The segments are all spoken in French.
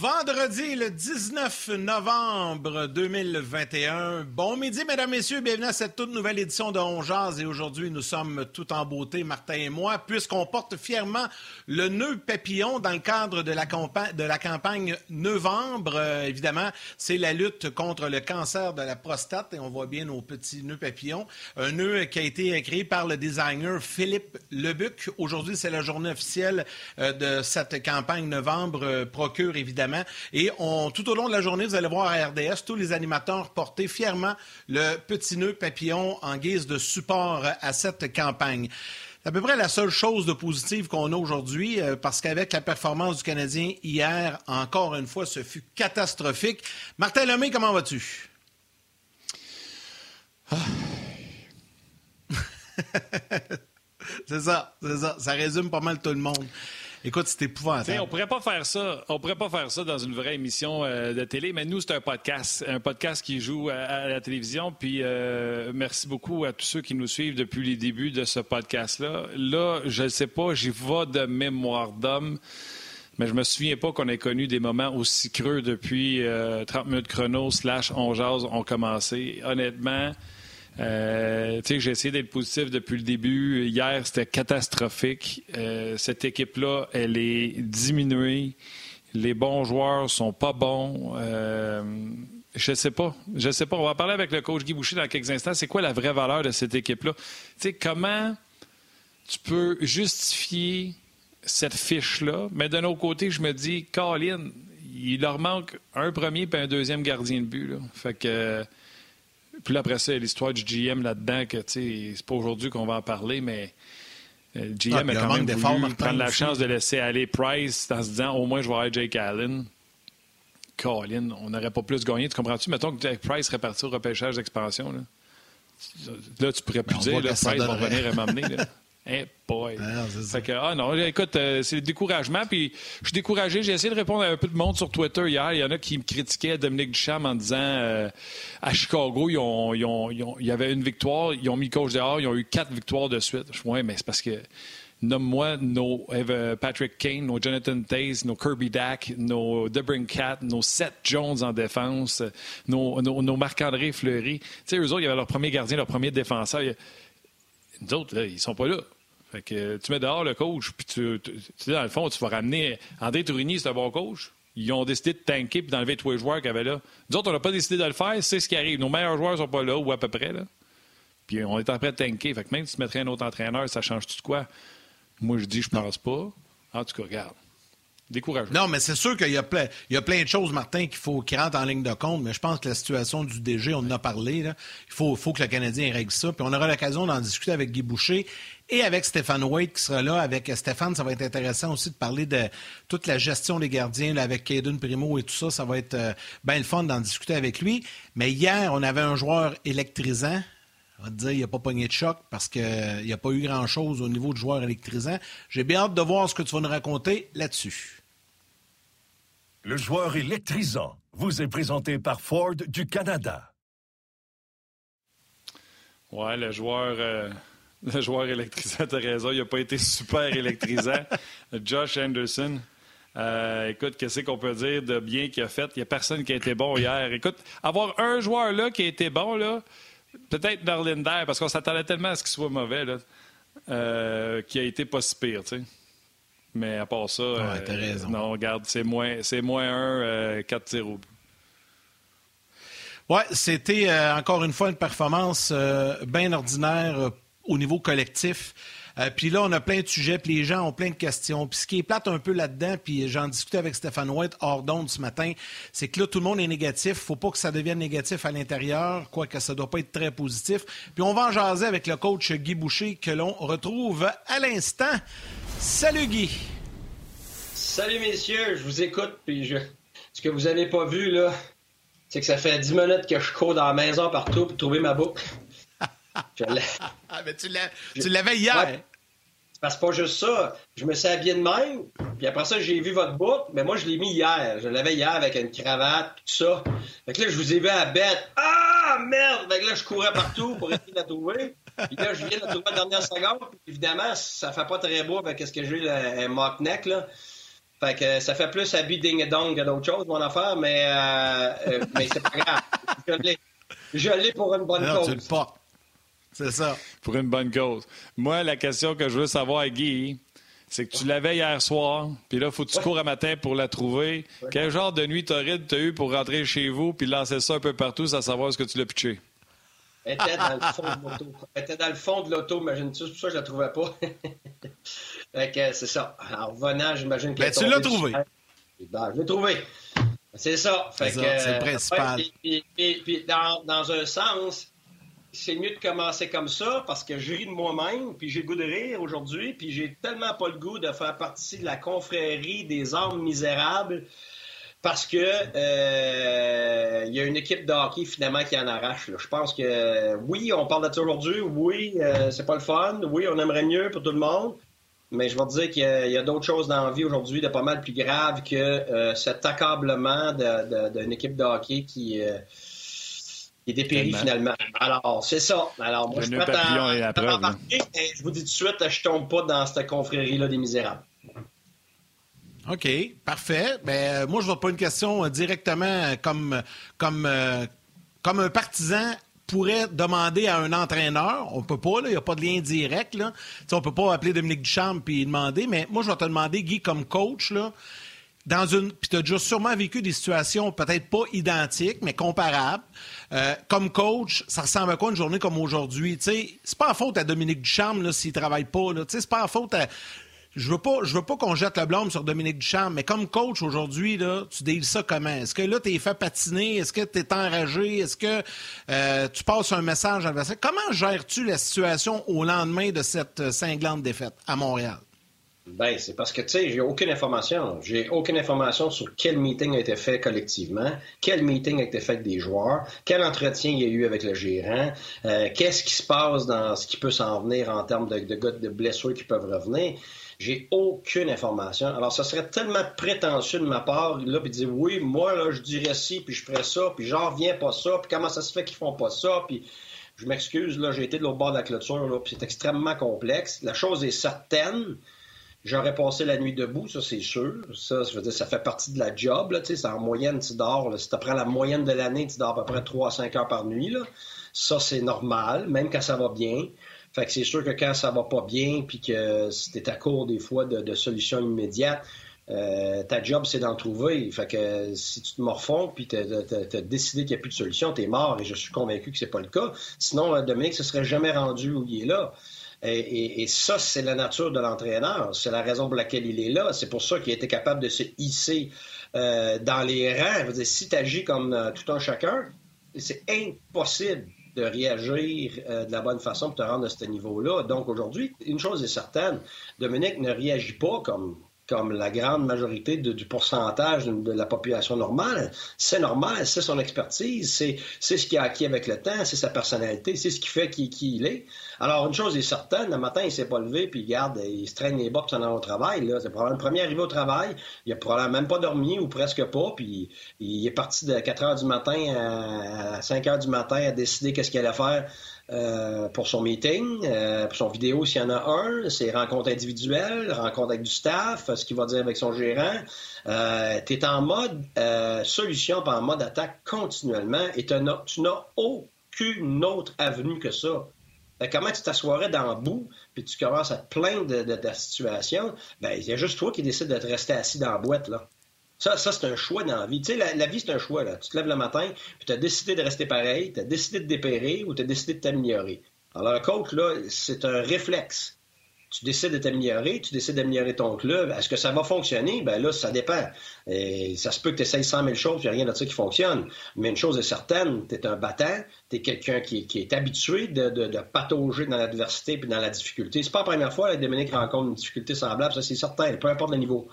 Vendredi, le 19 novembre 2021. Bon midi, mesdames, messieurs. Bienvenue à cette toute nouvelle édition de On Et aujourd'hui, nous sommes tout en beauté, Martin et moi, puisqu'on porte fièrement le nœud papillon dans le cadre de la, de la campagne Novembre. Euh, évidemment, c'est la lutte contre le cancer de la prostate et on voit bien nos petits nœuds papillons. Un nœud qui a été créé par le designer Philippe Lebuc. Aujourd'hui, c'est la journée officielle euh, de cette campagne Novembre. Euh, procure évidemment et on, tout au long de la journée, vous allez voir à RDS, tous les animateurs porter fièrement le petit nœud papillon en guise de support à cette campagne. C'est à peu près la seule chose de positive qu'on a aujourd'hui, euh, parce qu'avec la performance du Canadien hier, encore une fois, ce fut catastrophique. Martin Lemay, comment vas-tu? c'est ça, c'est ça. Ça résume pas mal tout le monde. Écoute, c'est épouvantable. on pourrait pas faire ça. On pourrait pas faire ça dans une vraie émission euh, de télé, mais nous, c'est un podcast. Un podcast qui joue à, la télévision. Puis euh, merci beaucoup à tous ceux qui nous suivent depuis les débuts de ce podcast-là. Là, je ne sais pas, j'y vais de mémoire d'homme. Mais je me souviens pas qu'on ait connu des moments aussi creux depuis 30 euh, minutes chrono slash on jase ont commencé. Honnêtement, euh, j'ai essayé d'être positif depuis le début. Hier, c'était catastrophique. Euh, cette équipe-là, elle est diminuée. Les bons joueurs sont pas bons. Euh, je sais pas. Je sais pas. On va parler avec le coach Guy Boucher dans quelques instants. C'est quoi la vraie valeur de cette équipe-là? Comment tu peux justifier cette fiche-là? Mais d'un autre côté, je me dis, Colin, il leur manque un premier et un deuxième gardien de but. Puis là, après ça, l'histoire du GM là-dedans, que c'est pas aujourd'hui qu'on va en parler, mais le euh, GM ah, a quand même voulu prendre la chance de laisser aller Price en se disant au moins je vais avoir Jake Allen. Colin, on n'aurait pas plus gagné. Tu comprends-tu? Mettons que Jake Price serait parti au repêchage d'expansion. Là. là, tu pourrais plus dire, là, Price va venir m'amener. Hey boy. Ah, fait que, ah non, écoute, euh, c'est le découragement. Puis je suis découragé. J'ai essayé de répondre à un peu de monde sur Twitter hier. Il y en a qui me critiquaient Dominique Duchamp en disant euh, à Chicago, ils ont, ils ont, il y avait une victoire, ils ont mis coach dehors, ils ont eu quatre victoires de suite. Je ouais, mais c'est parce que nomme-moi nos Patrick Kane, nos Jonathan Taze, nos Kirby Dack, nos Debrincat, nos Seth Jones en défense, nos, nos, Marc-André Fleury. Tu sais, eux autres, ils avaient leur premier gardien, leur premier défenseur. Nous autres, là, ils sont pas là. Fait que tu mets dehors le coach, puis tu, tu, dans le fond, tu vas ramener. André Tourigny, c'est un bon coach. Ils ont décidé de tanker et d'enlever tous les joueurs qu'il y avait là. Nous autres, on n'a pas décidé de le faire, c'est ce qui arrive. Nos meilleurs joueurs sont pas là, ou à peu près. là. Puis on est en train de tanker. Fait que même si tu mettrais un autre entraîneur, ça change tout quoi? Moi, je dis, je pense pas. En tout cas, regarde. Découragement. Non, mais c'est sûr qu'il y, a plein, il y a plein de choses, Martin, qu'il faut qui rentrent en ligne de compte, mais je pense que la situation du DG, on en a parlé, il faut, faut que le Canadien règle ça. Puis on aura l'occasion d'en discuter avec Guy Boucher et avec Stéphane Wade qui sera là. Avec Stéphane, ça va être intéressant aussi de parler de toute la gestion des gardiens avec Caden Primo et tout ça. Ça va être euh, bien le fun d'en discuter avec lui. Mais hier, on avait un joueur électrisant. On va te dire, il n'y a pas pogné de choc parce qu'il n'y a pas eu grand-chose au niveau du joueur électrisant. J'ai bien hâte de voir ce que tu vas nous raconter là-dessus. Le joueur électrisant vous est présenté par Ford du Canada. Ouais, le joueur, euh, le joueur électrisant, t'as raison, il n'a pas été super électrisant. Josh Anderson. Euh, écoute, qu'est-ce qu'on peut dire de bien qu'il a fait? Il n'y a personne qui a été bon hier. Écoute, avoir un joueur là qui a été bon, là, peut-être Darlinder, parce qu'on s'attendait tellement à ce qu'il soit mauvais, là, euh, qui a été pas si pire, tu sais. Mais à part ça, euh, non, regarde, c'est moins, c'est moins 1, 4-0. Euh, oui, c'était euh, encore une fois une performance bien ordinaire au niveau collectif. Euh, puis là, on a plein de sujets, puis les gens ont plein de questions. Puis ce qui est plate un peu là-dedans, puis j'en discutais avec Stéphane White hors d'onde ce matin, c'est que là, tout le monde est négatif. faut pas que ça devienne négatif à l'intérieur, quoique ça doit pas être très positif. Puis on va en jaser avec le coach Guy Boucher que l'on retrouve à l'instant. Salut Guy! Salut messieurs, je vous écoute, puis je... ce que vous n'avez pas vu, là, c'est que ça fait 10 minutes que je cours dans la maison partout pour trouver ma boucle. ah, mais tu l'avais hier. Parce que pas juste ça. Je me suis habillé de même, puis après ça, j'ai vu votre boucle, mais moi, je l'ai mis hier. Je l'avais hier avec une cravate, tout ça. Fait que là, je vous ai vu à la bête. Ah, merde! Fait que là, je courais partout pour essayer de la trouver. Puis là, je viens de la trouver la dernière seconde. Puis évidemment, ça fait pas très beau avec ce que j'ai, un mock neck, là. Fait que ça fait plus habit ding et dong que d'autres choses, mon affaire, mais, euh, euh, mais c'est pas grave. Je l'ai. Je l'ai pour une bonne non, cause. Tu le. C'est ça. Pour une bonne cause. Moi, la question que je veux savoir, Guy, c'est que tu l'avais hier soir, puis là, il faut que tu cours à matin pour la trouver. Quel genre de nuit torride t'as eu pour rentrer chez vous puis lancer ça un peu partout sans savoir ce que tu l'as pitché? Elle était dans le fond de l'auto. Elle était dans le fond de l'auto, imagine-tu? C'est pour ça que je la trouvais pas. fait que c'est ça. En revenant, j'imagine que. Ben, tu l'as trouvé. Ben, je l'ai trouvé. C'est ça. c'est le principal. puis, dans, dans, un sens, c'est mieux de commencer comme ça parce que je ris de moi-même, puis j'ai le goût de rire aujourd'hui, puis j'ai tellement pas le goût de faire partie de la confrérie des hommes misérables parce que euh, il y a une équipe de hockey finalement qui en arrache. Je pense que oui, on parle de ça aujourd'hui, oui, euh, c'est pas le fun, oui, on aimerait mieux pour tout le monde, mais je vais te dire qu'il y a, d'autres choses dans la vie aujourd'hui de pas mal plus graves que euh, cet accablement d'une équipe de hockey qui est dépéri finalement. Alors, c'est ça. Alors, moi, je, suis je vous dis tout de suite, je tombe pas dans cette confrérie-là des misérables. OK, parfait. Ben, euh, moi, je ne vois pas une question euh, directement euh, comme, comme, comme un partisan pourrait demander à un entraîneur. On peut pas, il n'y a pas de lien direct. Là. On on peut pas appeler Dominique Duchamp et demander, mais moi, je vais te demander, Guy, comme coach, là, dans une. Puis tu as déjà sûrement vécu des situations peut-être pas identiques, mais comparables. Comme coach, ça ressemble à quoi une journée comme aujourd'hui? C'est pas en faute à Dominique Duchamp s'il travaille pas. C'est pas en faute à je veux pas, je veux pas qu'on jette le blâme sur Dominique Duchamp, mais comme coach aujourd'hui, là, tu dis ça comment? Est-ce que là, tu es fait patiner? Est-ce que tu es enragé? Est-ce que euh, tu passes un message à l'adversaire? Comment gères-tu la situation au lendemain de cette cinglante défaite à Montréal? Ben, c'est parce que, tu sais, j'ai aucune information. J'ai aucune information sur quel meeting a été fait collectivement, quel meeting a été fait avec des joueurs, quel entretien il y a eu avec le gérant, euh, qu'est-ce qui se passe dans ce qui peut s'en venir en termes de, de, blessures qui peuvent revenir. J'ai aucune information. Alors, ça serait tellement prétentieux de ma part, là, puis dire oui, moi, là, je dirais ci, puis je ferais ça, puis j'en reviens pas ça, puis comment ça se fait qu'ils font pas ça, puis je m'excuse, là, j'ai été de l'autre bord de la clôture, là, puis c'est extrêmement complexe. La chose est certaine. J'aurais passé la nuit debout, ça c'est sûr. Ça, je veux dire, ça fait partie de la job. Là, en moyenne, tu dors. Si tu prends la moyenne de l'année, tu dors à peu près 3 à 5 heures par nuit. Ça, c'est normal, même quand ça va bien. Fait que c'est sûr que quand ça va pas bien, puis que si t'es à court des fois de, solutions immédiates, euh, ta job, c'est d'en trouver. Fait que si tu te morfonds puis tu as, décidé qu'il n'y a plus de solution, tu es mort et je suis convaincu que c'est pas le cas. Sinon, euh, Dominique se serait jamais rendu où il est là. Et, ça, c'est la nature de l'entraîneur. C'est la raison pour laquelle il est là. C'est pour ça qu'il a été capable de se hisser euh, dans les rangs. Si tu agis comme tout un chacun, c'est impossible de réagir euh, de la bonne façon pour te rendre à ce niveau-là. Donc aujourd'hui, une chose est certaine, Dominique ne réagit pas comme comme la grande majorité du pourcentage de, la population normale. C'est normal, c'est son expertise, c'est, ce qu'il a acquis avec le temps, c'est sa personnalité, c'est ce qui fait qui, il est. Alors, une chose est certaine, le matin, il s'est pas levé, puis il garde, il se traîne les bas pour s'en aller au travail. C'est probablement le premier arrivé au travail, il a probablement même pas dormi, ou presque pas, puis il est parti de 4 heures du matin à 5 heures du matin à décider qu'est-ce qu'il allait faire euh, pour son meeting, euh, pour son vidéo s'il y en a un, ses rencontres individuelles, rencontres avec du staff, ce qu'il va dire avec son gérant. Euh, tu es en mode solution, pas en mode attaque continuellement et tu n'as aucune autre avenue que ça. comment tu t'assoirais dans le bout, puis tu commences à te plaindre de, ta situation, ben il y a juste toi qui décides de te rester assis dans la boîte, là. Ça, c'est un choix dans la vie. Tu sais, la, vie, c'est un choix. Là. Tu te lèves le matin, puis tu as décidé de rester pareil, tu as décidé de dépérer ou tu as décidé de t'améliorer. Alors, le coach, là, c'est un réflexe. tu décides de t'améliorer, tu décides d'améliorer ton club. Est-ce que ça va fonctionner? Ben là, ça dépend. Ça se peut que tu essayes 100 000 choses, puis rien de ça qui fonctionne. Mais une chose est certaine, tu es un battant, tu es quelqu'un qui, est habitué de, de, patauger dans l'adversité puis dans la difficulté. C'est pas la première fois que Dominique rencontre une difficulté semblable, ça c'est certain, peu importe le niveau.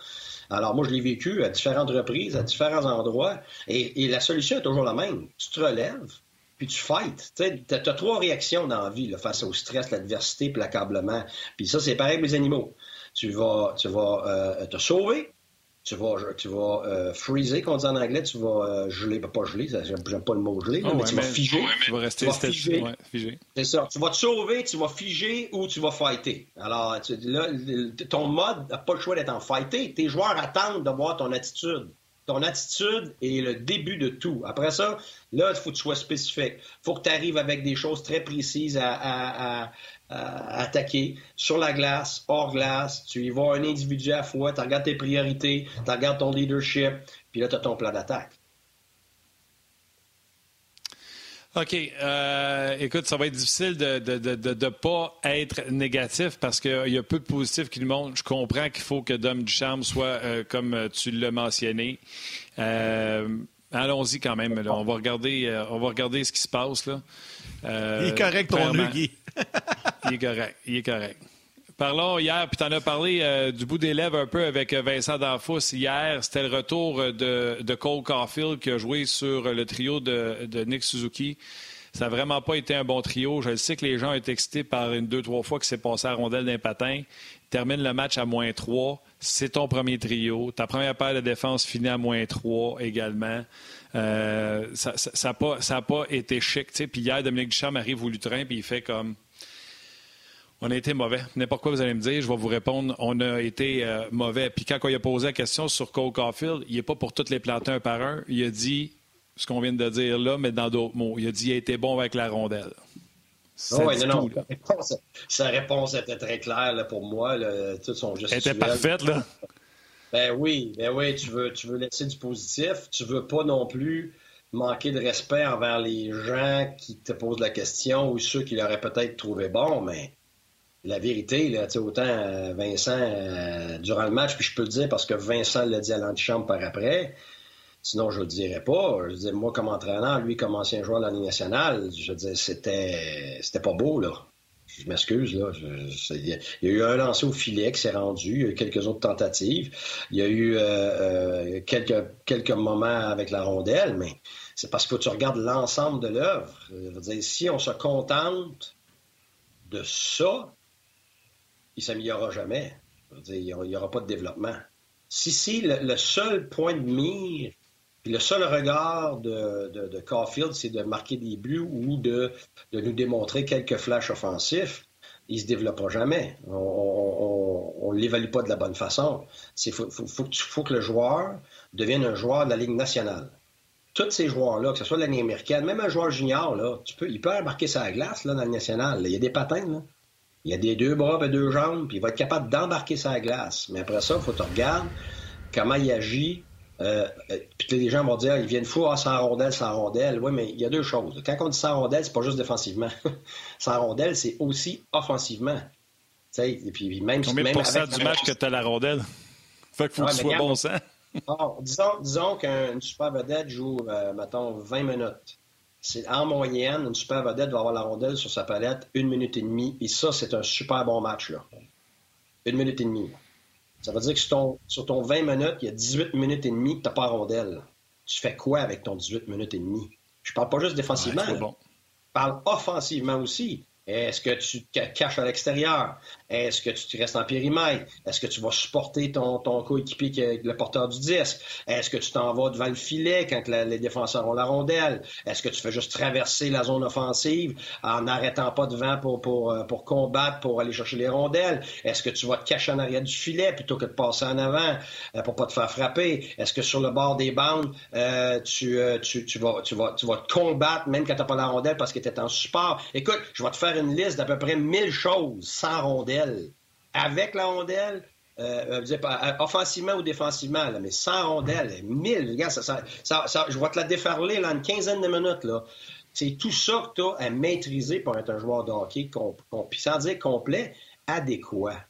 Alors moi, je l'ai vécu à différentes reprises, à différents endroits, et, la solution est toujours la même. Tu te relèves, puis tu fights. Tu as, trois réactions dans la vie face au stress, l'adversité puis l'accablement. Puis ça, c'est pareil avec les animaux. Tu vas, tu vas euh, te sauver, tu vas, tu vas euh, freezer, qu'on dit en anglais, tu vas euh, geler, ben, pas geler, j'aime pas le mot geler, oh, mais tu vas figer. tu vas rester figer. C'est ça. Tu vas te sauver, tu vas figer ou tu vas fighter. Alors, là, ton mode n'a pas le choix d'être en fighter. Tes joueurs attendent de voir ton attitude. Ton attitude est le début de tout. Après ça, là, il faut que tu sois spécifique. Il faut que tu arrives avec des choses très précises à, attaquer sur la glace, hors glace. Tu y vas un individu à la fois, tu regardes tes priorités, tu regardes ton leadership, puis là, tu as ton plan d'attaque. OK. Euh, écoute, ça va être difficile de ne de, de, pas être négatif parce qu'il y a peu de positifs qui nous montrent. Je comprends qu'il faut que Dom Ducharme soit, euh, comme tu l'as mentionné. Euh, allons-y quand même. On, va regarder, on va regarder ce qui se passe. Là. il est correct, ton Guy. il est correct. Il est correct. Parlons hier, puis tu en as parlé euh, du bout des lèvres un peu avec Vincent Danfous hier. C'était le retour de, de, Cole Caulfield qui a joué sur le trio de, de Nick Suzuki. Ça n'a vraiment pas été un bon trio. Je sais que les gens ont été excités par une, deux, trois fois qui s'est passé à rondelle d'un patin. Termine le match à moins trois. C'est ton premier trio. Ta première paire de défense finit à moins trois également. Euh, ça n'a pas, pas, été chic. Puis hier, Dominique Duchamp arrive au lutrin puis il fait comme on a été mauvais. N'importe quoi vous allez me dire, je vais vous répondre. On a été euh, mauvais. Puis quand il a posé la question sur Cole Caulfield, il n'est pas pour toutes les planter un par un. Il a dit ce qu'on vient de dire là, mais dans d'autres mots. Il a dit qu'il a été bon avec la rondelle. Oh, oui, non, non. sa réponse était très claire pour moi. tout son Elle était parfaite, là. Ben oui, ben oui, tu veux, tu veux laisser du positif. Tu veux pas non plus manquer de respect envers les gens qui te posent la question ou ceux qui l'auraient peut-être trouvé bon, mais la vérité, là, autant euh, Vincent, euh, durant le match, puis je peux le dire parce que Vincent l'a dit à l'antichambre par après, sinon je le dirais pas. Je dis, moi, comme entraîneur, lui, comme ancien joueur de la Ligue nationale, je dis, c'était, c'était pas beau, là. Je m'excuse, là. il y a eu un lancer au filet qui s'est rendu, il y a eu quelques autres tentatives, il y a eu euh, quelques, quelques moments avec la rondelle, mais c'est parce que tu regardes l'ensemble de l'œuvre. Dire, si on se contente de ça, il ne s'améliorera jamais. il n'y aura, pas de développement. Si c'est le, seul point de mire, le seul regard de, Caulfield, c'est de marquer des buts ou de, nous démontrer quelques flashs offensifs, il se développera jamais. On ne l'évalue pas de la bonne façon. Il faut, que le joueur devienne un joueur de la Ligue nationale. Tous ces joueurs-là, que ce soit de l'année américaine, même un joueur junior, là, il peut marquer sa glace là, dans le national. Il y a des patins. Là. Il a des deux bras et deux jambes, puis il va être capable d'embarquer sa glace. Mais après ça, il faut que tu regardes comment il agit. Euh, euh, puis les gens vont dire, ils viennent fou, ah, sans rondelle, sans rondelle. Oui, mais il y a deux choses. Quand on dit sans rondelle, c'est pas juste défensivement. sans rondelle, c'est aussi offensivement. et puis même, Combien même de du match que tu as la rondelle? Fait qu'il faut que tu sois bon sang. disons, disons qu'une super vedette joue, euh, mettons, 20 minutes c'est en moyenne, une super vedette va avoir la rondelle sur sa palette une minute et demie. Et ça, c'est un super bon match. Là. Une minute et demie. Ça veut dire que sur ton, sur ton 20 minutes, il y a 18 minutes et demie que tu n'as pas rondelle. Tu fais quoi avec ton 18 minutes et demie? Je parle pas juste défensivement. Je parle offensivement aussi. Est-ce que tu te caches à l'extérieur? Est-ce que tu restes en périmètre? Est-ce que tu vas supporter ton, ton coéquipier qui le porteur du disque? Est-ce que tu t'en vas devant le filet quand les défenseurs ont la rondelle? Est-ce que tu fais juste traverser la zone offensive en n'arrêtant pas devant pour, pour, euh, pour combattre, pour aller chercher les rondelles? Est-ce que tu vas te cacher en arrière du filet plutôt que de passer en avant euh, pour pas te faire frapper? Est-ce que sur le bord des bandes, euh, tu, vas, tu vas te combattre même quand tu n'as pas la rondelle parce que tu es en support? Écoute, je vais te faire une liste d'à peu près 1000 choses sans rondelle. Avec la rondelle, euh, euh, euh, offensivement ou défensivement, mais sans rondelle, 1000. Regarde, ça, ça, je vais te la déferler là, une quinzaine de minutes. Là. C'est tout ça que tu as à maîtriser pour être un joueur de hockey, sans dire complet, adéquat.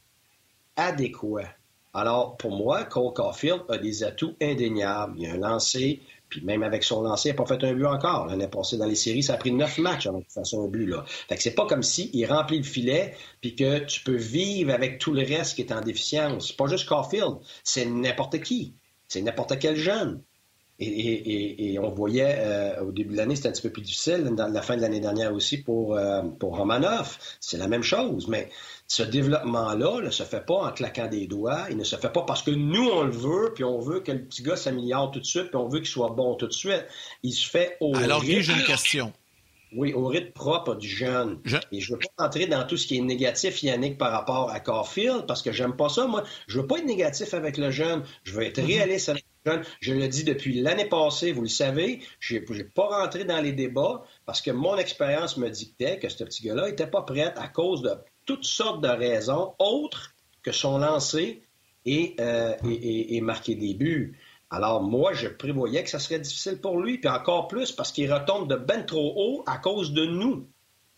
Adéquat. Alors, pour moi, Cole Caulfield a des atouts indéniables. Il a un lancé, même avec son lancer, il n'a pas fait un but encore. L'année passée, dans les séries, ça a pris neuf matchs avant qu'il fasse un but. Là. Fait c'est pas comme s'il remplit le filet, puis que tu peux vivre avec tout le reste qui est en déficience. C'est pas juste Caulfield, c'est n'importe qui. C'est n'importe quel jeune. Et, on voyait euh, au début de l'année, c'était un petit peu plus difficile, dans la fin de l'année dernière aussi pour, euh, pour Romanov. C'est la même chose, mais ce développement-là ne se fait pas en claquant des doigts. Il ne se fait pas parce que nous, on le veut, puis on veut que le petit gars s'améliore tout de suite, puis on veut qu'il soit bon tout de suite. Il se fait au Alors, rythme... j'ai une question. Oui, au rythme propre du jeune. Et je ne veux pas entrer dans tout ce qui est négatif, Yannick, par rapport à Carfield, parce que j'aime pas ça. Moi, je veux pas être négatif avec le jeune. Je veux être mhm. réaliste avec le jeune. Je le dis depuis l'année passée, vous le savez. Je n'ai pas rentré dans les débats parce que mon expérience me dictait que ce petit gars-là n'était pas prêt à cause de toutes sortes de raisons autres que son lancer et, euh, et, marquer des buts. Alors moi, je prévoyais que ça serait difficile pour lui, puis encore plus parce qu'il retombe de ben trop haut à cause de nous,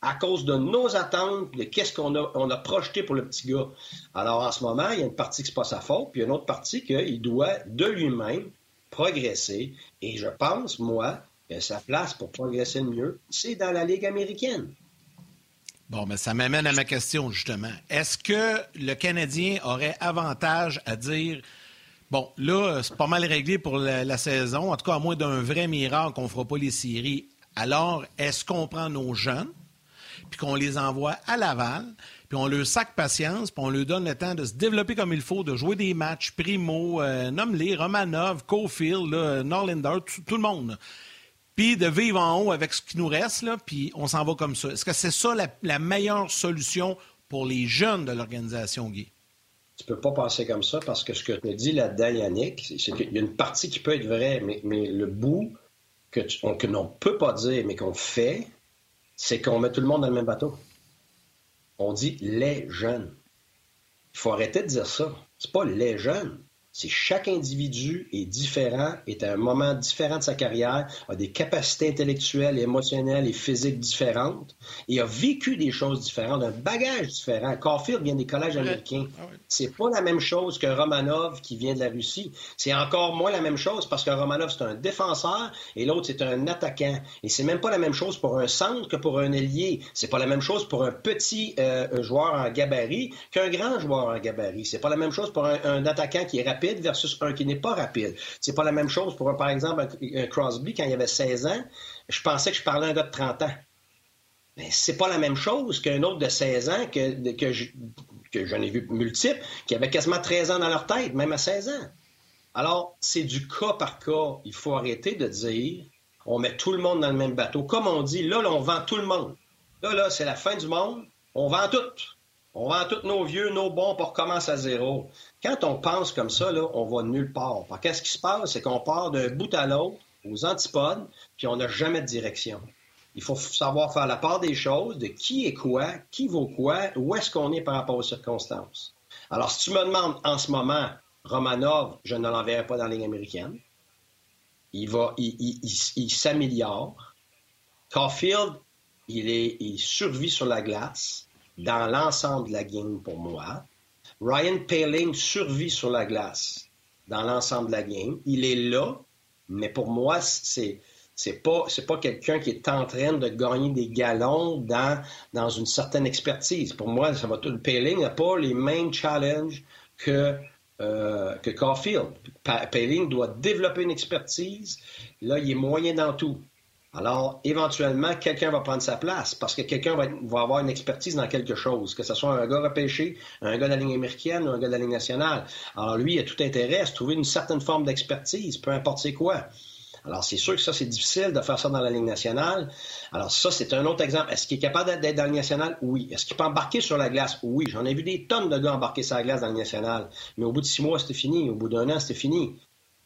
à cause de nos attentes, de qu'est-ce qu'on a, on a projeté pour le petit gars. Alors en ce moment, il y a une partie qui n'est pas sa faute, puis une autre partie qu'il doit de lui-même progresser. Et je pense, moi, que sa place pour progresser le mieux, c'est dans la Ligue américaine. Bon, mais ça m'amène à ma question, justement. Est-ce que le Canadien aurait avantage à dire Bon, là, c'est pas mal réglé pour la, saison, en tout cas, à moins d'un vrai miracle qu'on ne fera pas les séries. Alors, est-ce qu'on prend nos jeunes, puis qu'on les envoie à Laval, puis on leur sac patience, puis on leur donne le temps de se développer comme il faut, de jouer des matchs, Primo, euh, les Romanov, Cofield, Norlander, tout, le monde puis de vivre en haut avec ce qui nous reste, là, puis on s'en va comme ça. Est-ce que c'est ça la, meilleure solution pour les jeunes de l'organisation, Guy? Tu peux pas penser comme ça parce que ce que tu dis là-dedans, Yannick, c'est qu'il y a une partie qui peut être vraie, mais, le bout que l'on ne peut pas dire, mais qu'on fait, c'est qu'on met tout le monde dans le même bateau. On dit les jeunes. Il faut arrêter de dire ça. C'est pas les jeunes c'est chaque individu est différent, est à un moment différent de sa carrière, a des capacités intellectuelles, émotionnelles et physiques différentes et a vécu des choses différentes, un bagage différent. Caulfield vient des collèges américains. Ah c'est pas la même chose que Romanov qui vient de la Russie. C'est encore moins la même chose parce que Romanov c'est un défenseur et l'autre c'est un attaquant. Et c'est même pas la même chose pour un centre que pour un ailier. C'est pas la même chose pour un petit euh, joueur en gabarit qu'un grand joueur en gabarit. C'est pas la même chose pour un attaquant qui est rapide versus un qui n'est pas rapide. C'est pas la même chose pour, par exemple, un, Crosby, quand il avait 16 ans, je pensais que je parlais à un gars de 30 ans. Mais c'est pas la même chose qu'un autre de 16 ans que, que, j'en ai vu multiples, qui avaient quasiment 13 ans dans leur tête, même à 16 ans. Alors, c'est du cas par cas. Il faut arrêter de dire on met tout le monde dans le même bateau. Comme on dit, là, là on vend tout le monde. Là, là, c'est la fin du monde. On vend tout. On vend tous nos vieux, nos bons pour commencer à zéro. Quand on pense comme ça, là, on va nulle part. Qu'est-ce qui se passe? C'est qu'on part d'un bout à l'autre, aux antipodes, puis on n'a jamais de direction. Il faut savoir faire la part des choses, de qui est quoi, qui vaut quoi, où est-ce qu'on est par rapport aux circonstances. Alors, si tu me demandes en ce moment, Romanov, je ne l'enverrai pas dans la ligne américaine. Il, s'améliore. Caulfield, il, est, il survit sur la glace dans l'ensemble de la game pour moi. Ryan Paling survit sur la glace dans l'ensemble de la game. Il est là, mais pour moi, c'est c'est pas c'est pas quelqu'un qui est en train de gagner des galons dans dans une certaine expertise. Pour moi, ça va tout. Paling n'a pas les mêmes challenges que euh, que Caulfield. Paling doit développer une expertise. Là, il est moyen dans tout. Alors, éventuellement, quelqu'un va prendre sa place parce que quelqu'un va, avoir une expertise dans quelque chose, que ce soit un gars repêché, un gars de la ligne américaine ou un gars de la ligne nationale. Alors, lui, il a tout intérêt à se trouver une certaine forme d'expertise, peu importe c'est quoi. Alors, c'est sûr que ça, c'est difficile de faire ça dans la ligne nationale. Alors, ça, c'est un autre exemple. Est-ce qu'il est capable d'être dans la ligne nationale? Oui. Est-ce qu'il peut embarquer sur la glace? Oui. J'en ai vu des tonnes de gars embarquer sur la glace dans la ligne nationale. Mais au bout de six mois, c'était fini. Au bout d'un an, c'était fini.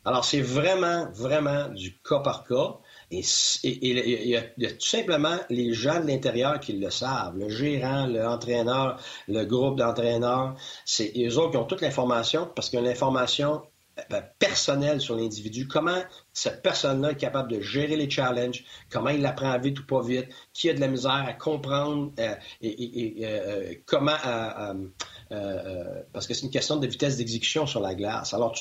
Alors, c'est vraiment, vraiment du cas par cas. Et, il y, a tout simplement les gens de l'intérieur qui le savent. Le gérant, l'entraîneur, le groupe d'entraîneurs, c'est eux autres qui ont toute l'information parce que l'information euh, personnel sur l'individu, comment cette personne-là est capable de gérer les challenges, comment il apprend vite ou pas vite, qui a de la misère à comprendre euh, et, comment parce que c'est une question de vitesse d'exécution sur la glace. Alors,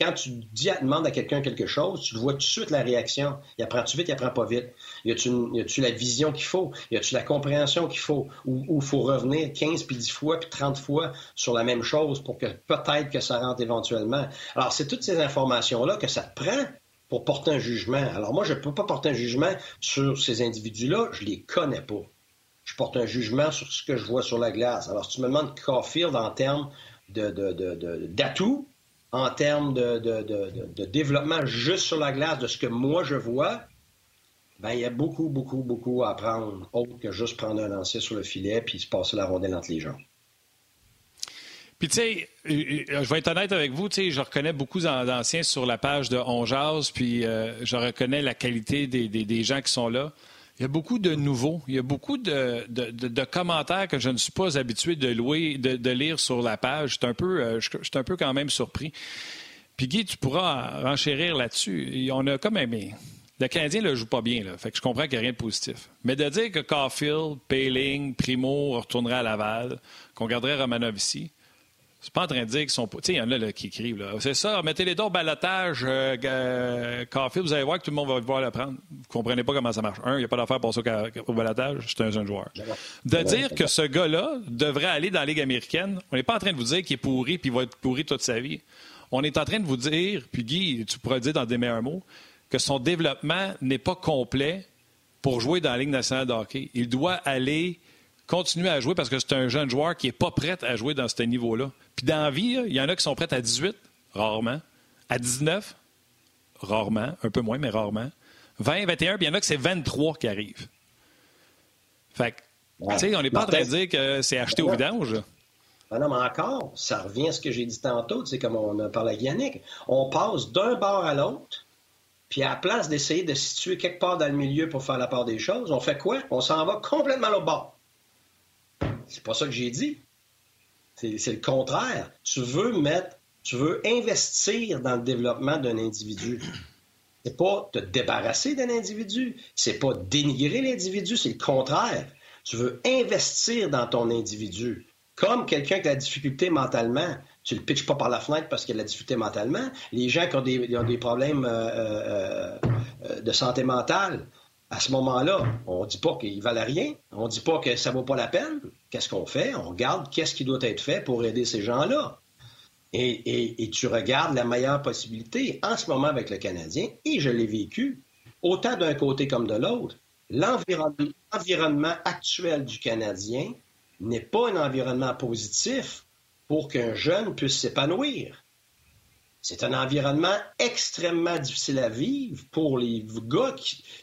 quand tu dis, demandes à quelqu'un quelque chose, tu vois tout de suite la réaction. Il apprend-tu vite, il apprend pas vite? Y a-tu la vision qu'il faut? Y a-tu la compréhension qu'il faut? Ou il faut revenir 15 puis 10 fois puis 30 fois sur la même chose pour que peut-être que ça rentre éventuellement? Alors, c'est toutes ces informations-là que ça te prend pour porter un jugement. Alors, moi, je ne peux pas porter un jugement sur ces individus-là, je les connais pas. Je porte un jugement sur ce que je vois sur la glace. Alors, si tu me demandes Caulfield en termes d'atouts, en termes de, développement juste sur la glace de ce que moi je vois, ben, il y a beaucoup, beaucoup, beaucoup à apprendre, autre que juste prendre un lancer sur le filet puis se passer la rondelle entre les jambes. Puis, tu sais, euh, euh, je vais être honnête avec vous, tu sais, je reconnais beaucoup d'anciens sur la page de On puis euh, je reconnais la qualité des, gens qui sont là. Il y a beaucoup de nouveaux. Il y a beaucoup de, commentaires que je ne suis pas habitué de, louer, de, lire sur la page. Je suis un peu, un peu quand même surpris. Puis, Guy, tu pourras renchérir là-dessus. On a comme un, le Canadien ne joue pas bien, là. Fait que je comprends qu'il n'y a rien de positif. Mais de dire que Caulfield, Payling, Primo retourneraient à Laval, qu'on garderait Romanov ici, c'est pas en train de dire qu'ils sont pas. Tu sais, il y en a là, qui écrivent. Là. C'est ça, mettez les deux au balotage, euh, euh, vous allez voir que tout le monde va pouvoir le prendre. Vous comprenez pas comment ça marche. Un, il n'y a pas d'affaire pour ça au balotage, c'est un jeune joueur. De dire que ce gars-là devrait aller dans la Ligue américaine, on n'est pas en train de vous dire qu'il est pourri puis il va être pourri toute sa vie. On est en train de vous dire, puis Guy, tu pourrais dire dans des meilleurs mots, que son développement n'est pas complet pour jouer dans la Ligue nationale de hockey. Il doit aller continuer à jouer parce que c'est un jeune joueur qui n'est pas prêt à jouer dans ce niveau-là. Puis dans la vie, il y en a qui sont prêts à 18, rarement. À 19, rarement. Un peu moins, mais rarement. 20, 21, puis il y en a que c'est 23 qui arrivent. Fait que, tu sais, on n'est pas en train de dire que c'est acheté au vidange. Ah non, mais encore, ça revient à ce que j'ai dit tantôt, tu sais, comme on a parlé à Yannick. On passe d'un bord à l'autre puis à la place d'essayer de se situer quelque part dans le milieu pour faire la part des choses, on fait quoi? On s'en va complètement au bord. C'est pas ça que j'ai dit. C'est le contraire. Tu veux mettre, tu veux investir dans le développement d'un individu. C'est pas te débarrasser d'un individu, c'est pas dénigrer l'individu, c'est le contraire. Tu veux investir dans ton individu. Comme quelqu'un qui a la difficulté mentalement, tu le pitches pas par la fenêtre parce qu'il a la difficulté mentalement. Les gens qui ont des, problèmes euh, euh, euh, de santé mentale, à ce moment-là, on ne dit pas qu'ils valent rien, on ne dit pas que ça ne vaut pas la peine. Qu'est-ce qu'on fait? On regarde qu'est-ce qui doit être fait pour aider ces gens-là. Et, tu regardes la meilleure possibilité en ce moment avec le Canadien, et je l'ai vécu, autant d'un côté comme de l'autre. L'environnement actuel du Canadien n'est pas un environnement positif pour qu'un jeune puisse s'épanouir. C'est un environnement extrêmement difficile à vivre pour les gars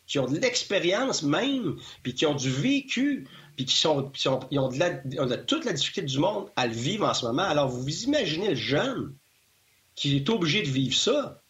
qui, ont de l'expérience même, puis qui ont du vécu, puis qui, sont, ont, de toute la difficulté du monde à le vivre en ce moment. Alors, vous vous imaginez le jeune qui est obligé de vivre ça.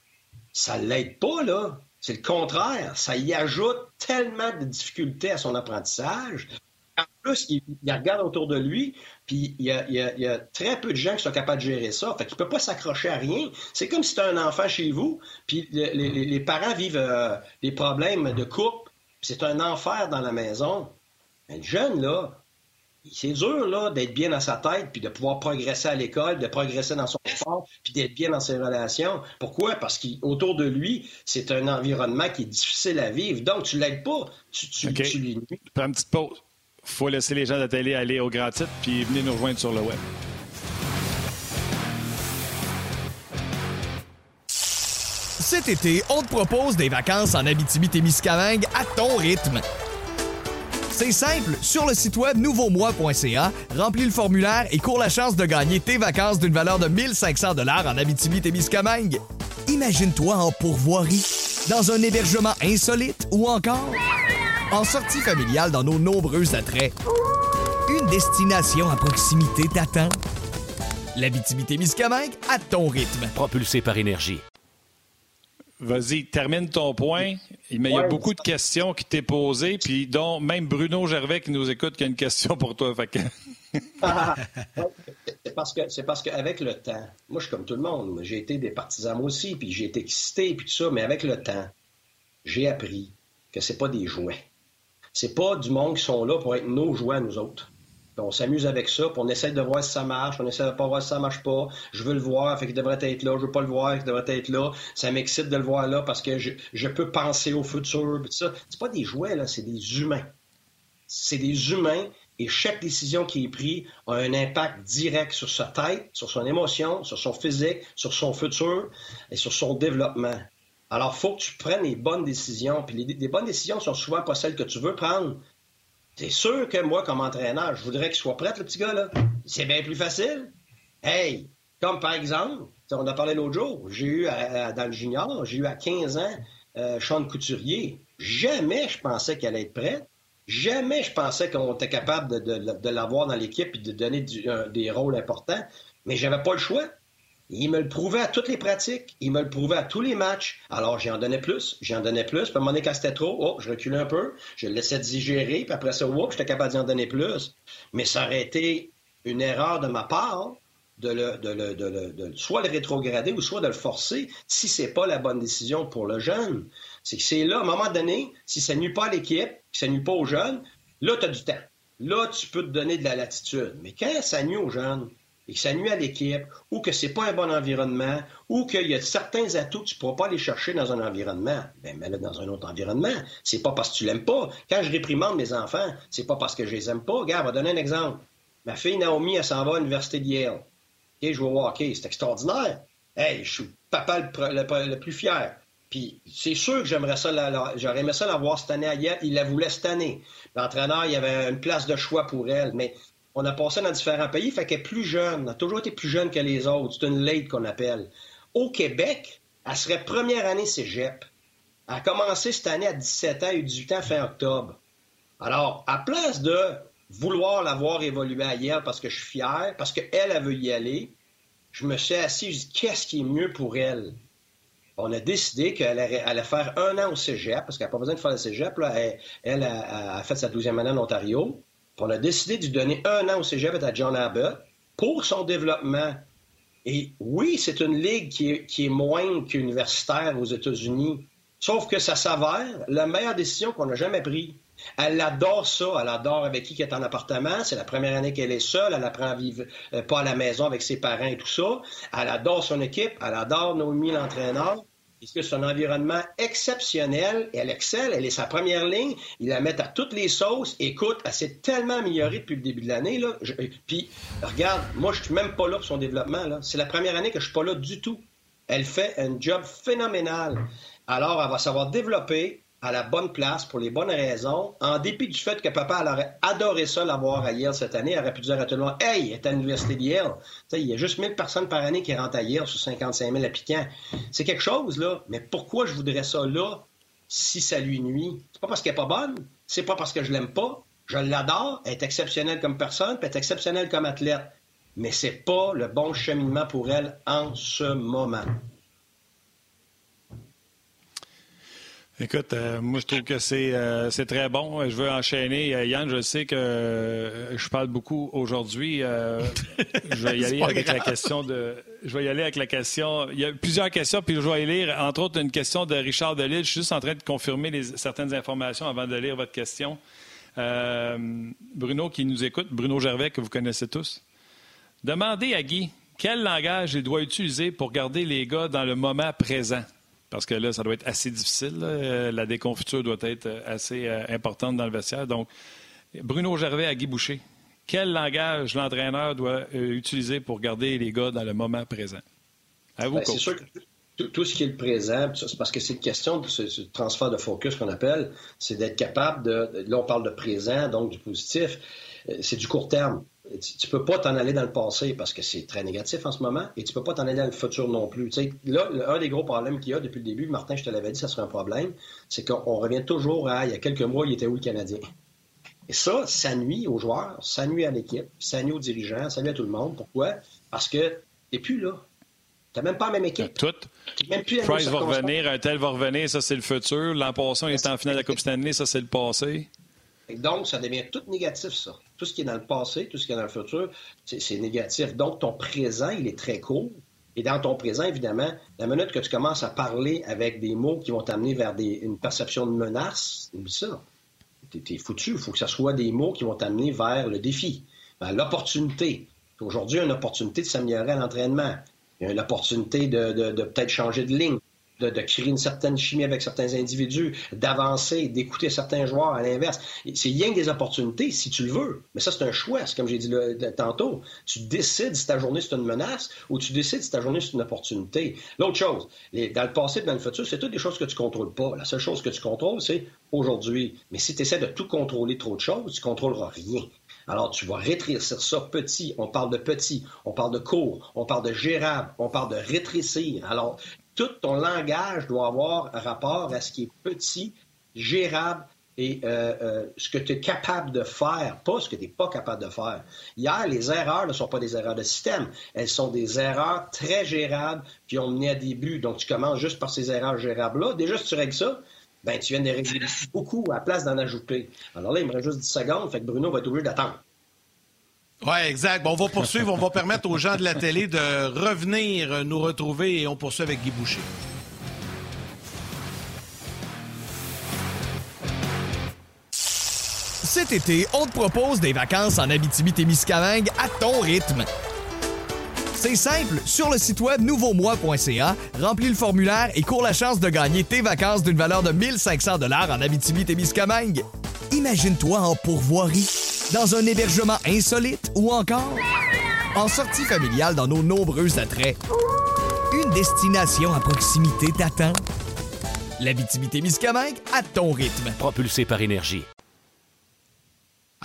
Ça ne l'aide pas, là. C'est le contraire. Ça y ajoute tellement de difficultés à son apprentissage en plus, il, regarde autour de lui, puis il y, a, très peu de gens qui sont capables de gérer ça. Fait qu'il ne peut pas s'accrocher à rien. C'est comme si tu as un enfant chez vous, puis les, parents vivent euh, des problèmes de couple, c'est un enfer dans la maison. Mais le jeune, là, c'est dur là d'être bien dans sa tête, puis de pouvoir progresser à l'école, de progresser dans son sport, puis d'être bien dans ses relations. Pourquoi? Parce qu'autour de lui, c'est un environnement qui est difficile à vivre. Donc, tu l'aides pas, tu, tu, tu lui Prends une petite pause faut laisser les gens de télé aller au grand titre, puis venez nous rejoindre sur le web. Cet été, on te propose des vacances en Abitibi-Témiscamingue à ton rythme. C'est simple, sur le site web nouveaumois.ca, remplis le formulaire et cours la chance de gagner tes vacances d'une valeur de 1500 dollars en Abitibi-Témiscamingue. Imagine-toi en pourvoirie, dans un hébergement insolite ou encore en sortie familiale dans nos nombreux attraits. Une destination à proximité t'attend. L'habitabilité Miscamingue à ton rythme. Propulsé par énergie. Vas-y, termine ton point. Mais il y a beaucoup de questions qui t'est posées, puis dont même Bruno Gervais qui nous écoute qui a une question pour toi. c'est parce que c'est parce qu'avec le temps, moi je suis comme tout le monde, j'ai été des partisans moi aussi, puis j'ai été excité, puis tout ça, mais avec le temps, j'ai appris que c'est pas des jouets. C'est pas du monde qui sont là pour être nos jouets nous autres on s'amuse avec ça, puis on essaie de voir si ça marche, on essaie de pas voir si ça marche pas. Je veux le voir, fait qu'il devrait être là. Je veux pas le voir, il devrait être là. Ça m'excite de le voir là parce que je, peux penser au futur. Pis ça, c'est pas des jouets là, c'est des humains. C'est des humains et chaque décision qui est prise a un impact direct sur sa tête, sur son émotion, sur son physique, sur son futur et sur son développement. Alors, faut que tu prennes les bonnes décisions. Puis les, bonnes décisions sont souvent pas celles que tu veux prendre. C'est sûr que moi, comme entraîneur, je voudrais qu'il soit prêt, le petit gars, là. C'est bien plus facile. Hey, comme par exemple, on a parlé l'autre jour, j'ai eu dans le junior, j'ai eu à 15 ans euh, Sean Couturier. Jamais je pensais qu'elle allait être prête. Jamais je pensais qu'on était capable de, l'avoir dans l'équipe et de donner des rôles importants. Mais j'avais pas le choix. Il me le prouvait à toutes les pratiques. Il me le prouvait à tous les matchs. Alors, j'en donnais plus, j'en donnais plus. Puis à un moment donné, quand c'était trop, oh, je reculais un peu, je le laissais digérer, puis après ça, oh, j'étais capable d'en donner plus. Mais ça aurait été une erreur de ma part de, le, de, le, de, soit le rétrograder ou soit de le forcer si c'est pas la bonne décision pour le jeune. C'est que c'est là, à un moment donné, si ça nuit pas à l'équipe, si ça nuit pas aux jeunes, là, tu as du temps. Là, tu peux te donner de la latitude. Mais quand ça nuit aux jeunes, et que ça nuit à l'équipe, ou que c'est pas un bon environnement, ou qu'il y a certains atouts que tu ne pourras pas aller chercher dans un environnement, ben mets-le dans un autre environnement. C'est pas parce que tu l'aimes pas. Quand je réprimande mes enfants, c'est pas parce que je les aime pas. Regarde, on va donner un exemple. Ma fille Naomi, elle s'en va à l'université de Yale. Je vais au hockey, c'est extraordinaire. Hey, je suis papa le, plus fier. Puis c'est sûr que j'aimerais ça, j'aurais aimé ça la voir cette année à Yale. Il la voulait cette année. L'entraîneur, il y avait une place de choix pour elle, mais on a passé dans différents pays, fait qu'elle est plus jeune, elle a toujours été plus jeune que les autres. C'est une late qu'on appelle. Au Québec, elle serait première année cégep. Elle a commencé cette année à 17 ans et 18 ans fin octobre. Alors, à place de vouloir la voir évoluer à Yale parce que je suis fier, parce qu'elle, elle veut y aller, je me suis assis, je dis qu'est-ce qui est mieux pour elle? On a décidé qu'elle allait, faire un an au cégep, parce qu'elle n'a pas besoin de faire le cégep. Elle, a, fait sa douzième année en Ontario on a décidé de donner un an au cégep à John Abbott pour son développement. Et oui, c'est une ligue qui est, moindre qu'universitaire aux États-Unis. Sauf que ça s'avère la meilleure décision qu'on a jamais prise. Elle adore ça, elle adore avec qui qu'elle est en appartement. C'est la première année qu'elle est seule, elle apprend à vivre euh, pas à la maison avec ses parents et tout ça. Elle adore son équipe, elle adore Noémie, l'entraîneur puisque c'est un environnement exceptionnel. Elle excelle, elle est sa première ligne. Ils la mettent à toutes les sauces. Écoute, elle s'est tellement améliorée depuis le début de l'année. Là. puis, regarde, moi, je suis même pas là pour son développement. C'est la première année que je suis pas là du tout. Elle fait un job phénoménal. Alors, elle va savoir développer, à la bonne place pour les bonnes raisons, en dépit du fait que papa aurait adoré ça l'avoir à Yale cette année, elle aurait pu dire à tout le monde Hey, est à l'université de Yale. il y a juste 1000 personnes par année qui rentrent à Yale sur 55 000 applicants. C'est quelque chose, là, mais pourquoi je voudrais ça là si ça lui nuit? C'est pas parce qu'elle est pas bonne, c'est pas parce que je l'aime pas. Je l'adore, elle est exceptionnelle comme personne, puis elle est exceptionnelle comme athlète. Mais c'est pas le bon cheminement pour elle en ce moment. Écoute, euh, moi je trouve que c'est euh, c'est très bon. Je veux enchaîner. Euh, Yann, je sais que je parle beaucoup aujourd'hui. je vais y aller avec la question de. Je vais y aller avec la question. Il y a plusieurs questions, puis je vais y lire, entre autres, une question de Richard Delille. Je suis juste en train de confirmer les, certaines informations avant de lire votre question. Bruno qui nous écoute, Bruno Gervais, que vous connaissez tous. Demandez à Guy quel langage il doit utiliser pour garder les gars dans le moment présent? Parce que là, ça doit être assez difficile. Euh, la déconfiture doit être euh, assez euh, importante dans le vestiaire. Donc, Bruno Gervais à Guy Boucher, quel langage l'entraîneur doit utiliser pour garder les gars dans le moment présent? À vous, ben, C'est sûr que tout, ce qui est le présent, c'est parce que c'est une question de ce, transfert de focus qu'on appelle, c'est d'être capable de. Là, on parle de présent, donc du positif. C'est du court terme tu, ne peux pas t'en aller dans le passé parce que c'est très négatif en ce moment et tu peux pas t'en aller dans le futur non plus. là, un des gros problèmes qu'il y a depuis le début, Martin, je te l'avais dit, ça serait un problème, c'est qu'on revient toujours à il y a quelques mois, il était où le Canadien? Et ça, ça nuit aux joueurs, ça nuit à l'équipe, ça nuit aux dirigeants, ça nuit à tout le monde. Pourquoi? Parce que t'es plus là. Tu même pas la même équipe. Tout. Même plus Price va revenir, un tel va revenir, ça c'est le futur. L'an passé, il était en finale de la Coupe Stanley, ça c'est le passé. donc, ça devient tout négatif, ça. Tout ce qui est dans le passé, tout ce qui est dans le futur, c'est négatif. Donc, ton présent, il est très court. Et dans ton présent, évidemment, la minute que tu commences à parler avec des mots qui vont t'amener vers une perception de menace, oublie ça. T'es foutu. Il faut que ce soit des mots qui vont t'amener vers le défi, vers l'opportunité. Aujourd'hui, une opportunité de s'améliorer à l'entraînement. Il y a une opportunité de peut-être changer de ligne de, créer une certaine chimie avec certains individus, d'avancer, d'écouter certains joueurs à l'inverse. C'est rien que des opportunités si tu le veux. Mais ça, c'est un choix. Comme j'ai dit tantôt. Tu décides si ta journée c'est une menace ou tu décides si ta journée c'est une opportunité. L'autre chose, dans le passé dans le futur, c'est toutes des choses que tu contrôles pas. La seule chose que tu contrôles, c'est aujourd'hui. Mais si tu essaies de tout contrôler trop de choses, tu contrôleras rien. Alors, tu vas rétrécir ça petit. On parle de petit, on parle de court, on parle de gérable, on parle de rétrécir. Alors, tout ton langage doit avoir rapport à ce qui est petit, gérable et euh, euh, ce que tu es capable de faire, pas ce que tu n'es pas capable de faire. Hier, les erreurs ne sont pas des erreurs de système, elles sont des erreurs très gérables qui ont mené à des buts. Donc, tu commences juste par ces erreurs gérables-là. Déjà, si tu règles ça, ben, tu viens de régler beaucoup à la place d'en ajouter. Alors là, il me reste juste 10 secondes, fait que Bruno va être obligé d'attendre. Oui, exact. Bon, on va poursuivre. On va permettre aux gens de la télé de revenir nous retrouver et on poursuit avec Guy Boucher. Cet été, on te propose des vacances en Abitibi-Témiscamingue à ton rythme. C'est simple, sur le site web nouveaumois.ca, remplis le formulaire et cours la chance de gagner tes vacances d'une valeur de 1500 dollars en Abitibi-Témiscamingue. Imagine-toi en pourvoirie dans un hébergement insolite ou encore en sortie familiale dans nos nombreux attraits. Une destination à proximité t'attend. La Miscamingue à ton rythme. Propulsé par énergie.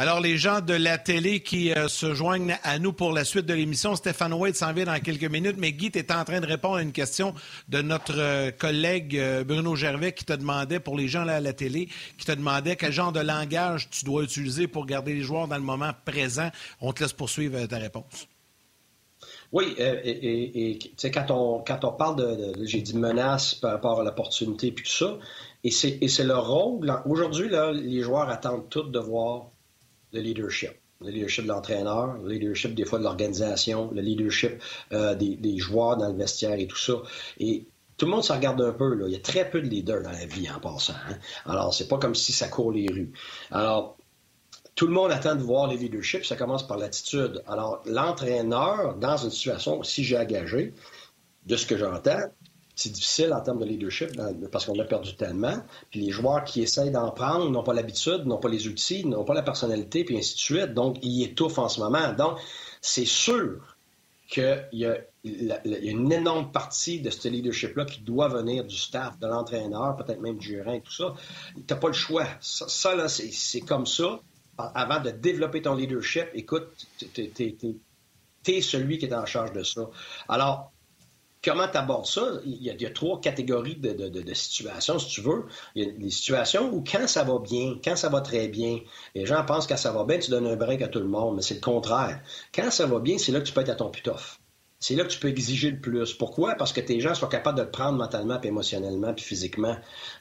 Alors, les gens de la télé qui euh, se joignent à nous pour la suite de l'émission, Stéphane White s'en vient dans quelques minutes, mais Guy, tu en train de répondre à une question de notre euh, collègue euh, Bruno Gervais qui te demandait, pour les gens là à la télé, qui te demandait quel genre de langage tu dois utiliser pour garder les joueurs dans le moment présent. On te laisse poursuivre ta réponse. Oui, et, quand, on, quand on parle de, menace par rapport à l'opportunité puis tout ça, et c'est le rôle. Aujourd'hui, les joueurs attendent tout de voir le leadership. Le leadership de l'entraîneur, le leadership des fois de l'organisation, le leadership euh, des, joueurs dans le vestiaire et tout ça. Et tout le monde se regarde un peu. Là. Il y a très peu de leaders dans la vie en passant. Hein. Alors, c'est pas comme si ça court les rues. Alors, tout le monde attend de voir le leadership. Ça commence par l'attitude. Alors, l'entraîneur, dans une situation si j'ai engagé, de ce que j'entends, c'est difficile en termes de leadership parce qu'on a perdu tellement. Puis les joueurs qui essayent d'en prendre n'ont pas l'habitude, n'ont pas les outils, n'ont pas la personnalité, puis ainsi de suite. Donc, ils étouffent en ce moment. Donc, c'est sûr qu'il y, a une énorme partie de ce leadership-là qui doit venir du staff, de l'entraîneur, peut-être même du gérant et tout ça. Tu n'as pas le choix. Ça, là, c'est comme ça. Avant de développer ton leadership, écoute, tu es, celui qui est en charge de ça. Alors, Comment tu abordes ça? Il y, a, trois catégories de, situations, si tu veux. Il y a des situations où quand ça va bien, quand ça va très bien, les gens pensent que ça va bien, tu donnes un break à tout le monde, mais c'est le contraire. Quand ça va bien, c'est là que tu peux être à ton putoff c'est là que tu peux exiger le plus. Pourquoi? Parce que tes gens soient capables de le prendre mentalement, puis émotionnellement, puis physiquement,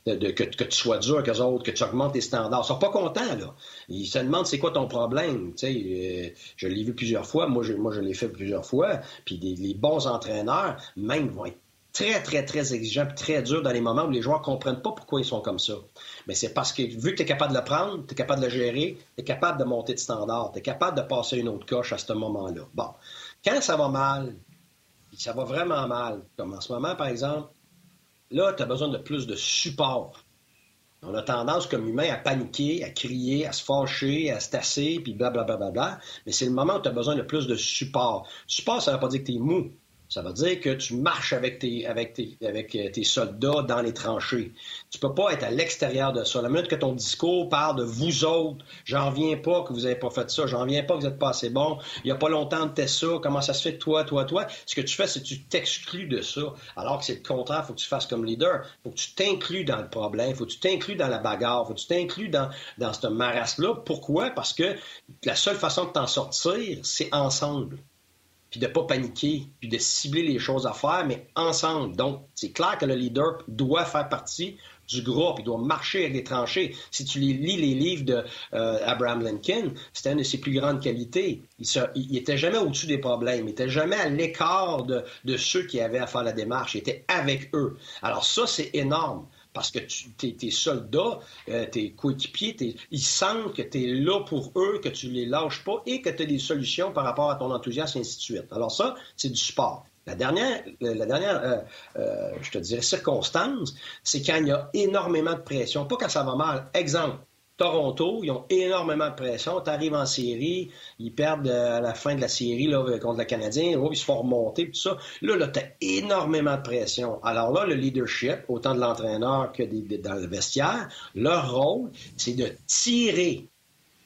que, tu sois dur qu'eux autres, que tu augmentes tes standards. Ils sont pas contents, là. Ils se demandent c'est quoi ton problème? Euh, je l'ai vu plusieurs fois, moi je, moi je l'ai fait plusieurs fois, puis les bons entraîneurs, même, vont être très, très, très exigeants, puis très durs dans les moments où les joueurs comprennent pas pourquoi ils sont comme ça. Mais c'est parce que vu que tu es capable de le prendre, tu es capable de le gérer, tu es capable de monter de standard, tu es capable de passer une autre coche à ce moment-là. Bon. Quand ça va mal, ça va vraiment mal, comme en ce moment, par exemple, là, tu as besoin de plus de support. On a tendance, comme humain, à paniquer, à crier, à se fâcher, à se tasser, puis blablabla. Bla, bla, bla, Mais c'est le moment où tu as besoin de plus de support. Support, ça ne veut pas dire que tu es mou. Ça veut dire que tu marches avec tes, avec tes, avec euh, tes soldats dans les tranchées. Tu peux pas être à l'extérieur de ça. La minute que ton discours parle de vous autres, j'en viens pas que vous avez pas fait ça, j'en viens pas que vous êtes pas assez bon, il y a pas longtemps de ça, comment ça se fait toi, toi, toi? Ce que tu fais, c'est que tu t'exclus de ça. Alors que c'est le contraire, faut que tu fasses comme leader. Faut que tu t'inclues dans le problème, faut que tu t'inclues dans la bagarre, faut que tu t'inclues dans, dans cette marasse-là. Pourquoi? Parce que la seule façon de t'en sortir, c'est ensemble. Puis de ne pas paniquer, puis de cibler les choses à faire, mais ensemble. Donc, c'est clair que le leader doit faire partie du groupe, il doit marcher avec des tranchées. Si tu lis les livres d'Abraham euh, Lincoln, c'était une de ses plus grandes qualités. Il n'était jamais au-dessus des problèmes, il n'était jamais à l'écart de, de, ceux qui avaient à faire la démarche, il était avec eux. Alors ça, c'est énorme. Parce que tes, soldats, euh, tes coéquipiers, ils sentent que tu es là pour eux, que tu les lâches pas et que tu as des solutions par rapport à ton enthousiasme, et ainsi de suite. Alors ça, c'est du sport. La dernière, la dernière euh, euh, je te dirais, circonstance, c'est quand il y a énormément de pression, pas quand ça va mal. Exemple, Toronto, ils ont énormément de pression. Tu arrives en série, ils perdent euh, à la fin de la série là, contre le Canadien, ils se font remonter, tout ça. Là, là tu as énormément de pression. Alors là, le leadership, autant de l'entraîneur que dans le vestiaire, leur rôle, c'est de tirer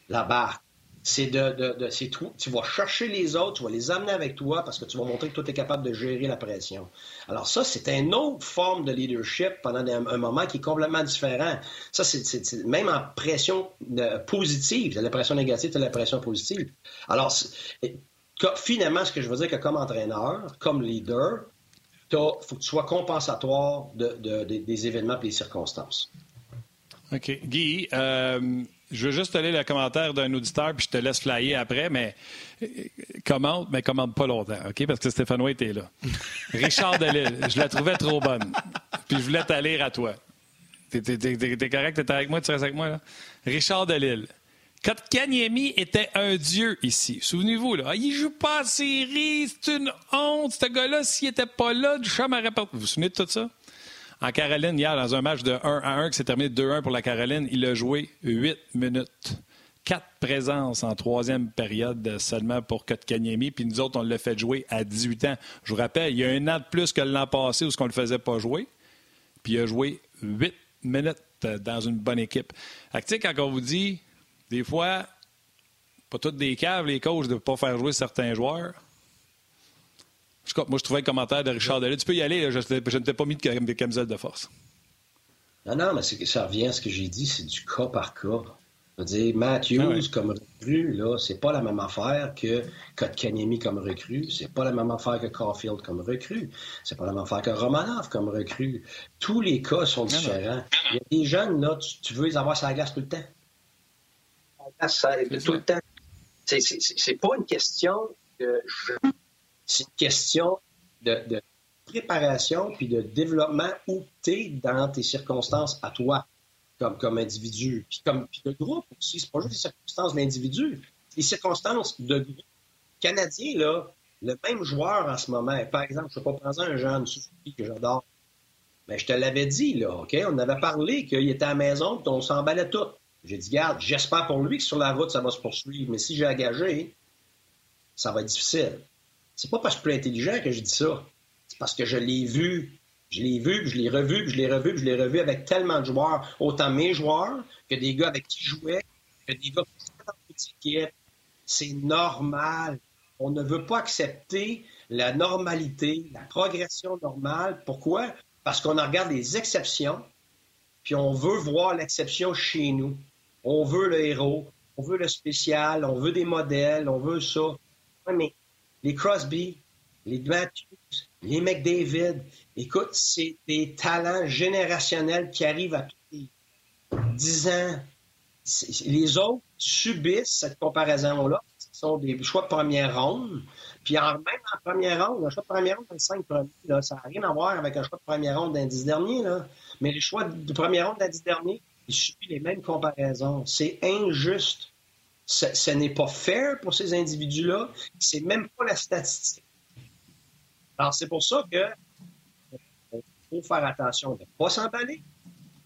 la barre c'est de, de, de c'est. Tu vas chercher les autres, tu vas les amener avec toi parce que tu vas montrer que toi, tu es capable de gérer la pression. Alors ça, c'est une autre forme de leadership pendant un, moment qui est complètement différent. Ça, c'est même en pression euh, positive. Tu la pression négative, tu la pression positive. Alors, finalement, ce que je veux dire que comme entraîneur, comme leader, il faut que tu sois compensatoire de, des événements et des circonstances. OK. Guy, euh, je veux juste te lire le commentaire d'un auditeur, puis je te laisse flyer après, mais euh, commente, mais commente pas longtemps, OK? Parce que Stéphanois était là. Richard Delille, je la trouvais trop bonne. Puis je voulais t'aller à toi. T'es, correct? T'es avec moi? Tu restes avec moi, là? Richard Delille. Kotkaniemi était un dieu ici. Souvenez-vous, là. Il joue pas en série, c'est une honte. Ce gars-là, s'il était pas là, du à Vous vous souvenez de tout ça? En Caroline, hier, dans un match de 1 à 1 qui s'est terminé 2-1 pour la Caroline, il a joué 8 minutes. Quatre présences en troisième période seulement pour Kotkaniemi, puis nous autres, on l'a fait jouer à 18 ans. Je vous rappelle, il y a un an de plus que l'an passé où ce qu'on ne le faisait pas jouer, puis il a joué 8 minutes dans une bonne équipe. sais, quand on vous dit, des fois, pas toutes des caves, les coachs, de ne pas faire jouer certains joueurs, moi, je trouvais le commentaire de Richard Delay. Tu peux y aller, je, ne t'ai pas mis de, camisole de force. Non, non, mais ça revient à ce que j'ai dit, c'est du cas par cas. Je veux dire, Matthews ah comme recrue, là, c'est pas la même affaire que Kotkaniemi comme recrue. C'est pas la même affaire que Caulfield comme recrue. C'est pas la même affaire que Romanov comme recrue. Tous les cas sont différents. Il y a des jeunes, là, tu, veux les avoir sur la glace tout le temps. Ça, tout le temps. C'est pas une question de c'est une question de, préparation puis de développement où tu es dans tes circonstances à toi, comme, comme individu. Puis comme puis de groupe aussi. C'est pas juste les circonstances d'individu. Les circonstances de groupe. Canadien, là, le même joueur en ce moment, par exemple, je ne pas prendre un jeune Suzuki que j'adore. Mais je te l'avais dit, là, OK? On avait parlé qu'il était à la maison, puis on s'emballait tout. J'ai dit, garde, j'espère pour lui que sur la route, ça va se poursuivre. Mais si j'ai engagé, ça va être difficile. C'est pas parce que je suis plus intelligent que je dis ça. C'est parce que je l'ai vu. Je l'ai vu, je l'ai revu, je l'ai revu, je l'ai revu avec tellement de joueurs, autant mes joueurs que des gars avec qui je jouais, que des gars qui. C'est normal. On ne veut pas accepter la normalité, la progression normale. Pourquoi? Parce qu'on regarde les exceptions, puis on veut voir l'exception chez nous. On veut le héros, on veut le spécial, on veut des modèles, on veut ça. mais les Crosby, les Matthews, les McDavid. Écoute, c'est des talents générationnels qui arrivent à tous les 10 ans. Les autres subissent cette comparaison-là. Ce sont des choix de première ronde. Puis en, même en première ronde, un choix de première ronde dans les 5 premiers, ça n'a rien à voir avec un choix de première ronde d'un 10 dernier. Là. Mais les choix de première ronde d'un 10 dernier, ils subissent les mêmes comparaisons. C'est injuste ce, n'est pas fair pour ces individus-là. C'est même pas la statistique. Alors, c'est pour ça que faut faire attention de ne pas s'emballer.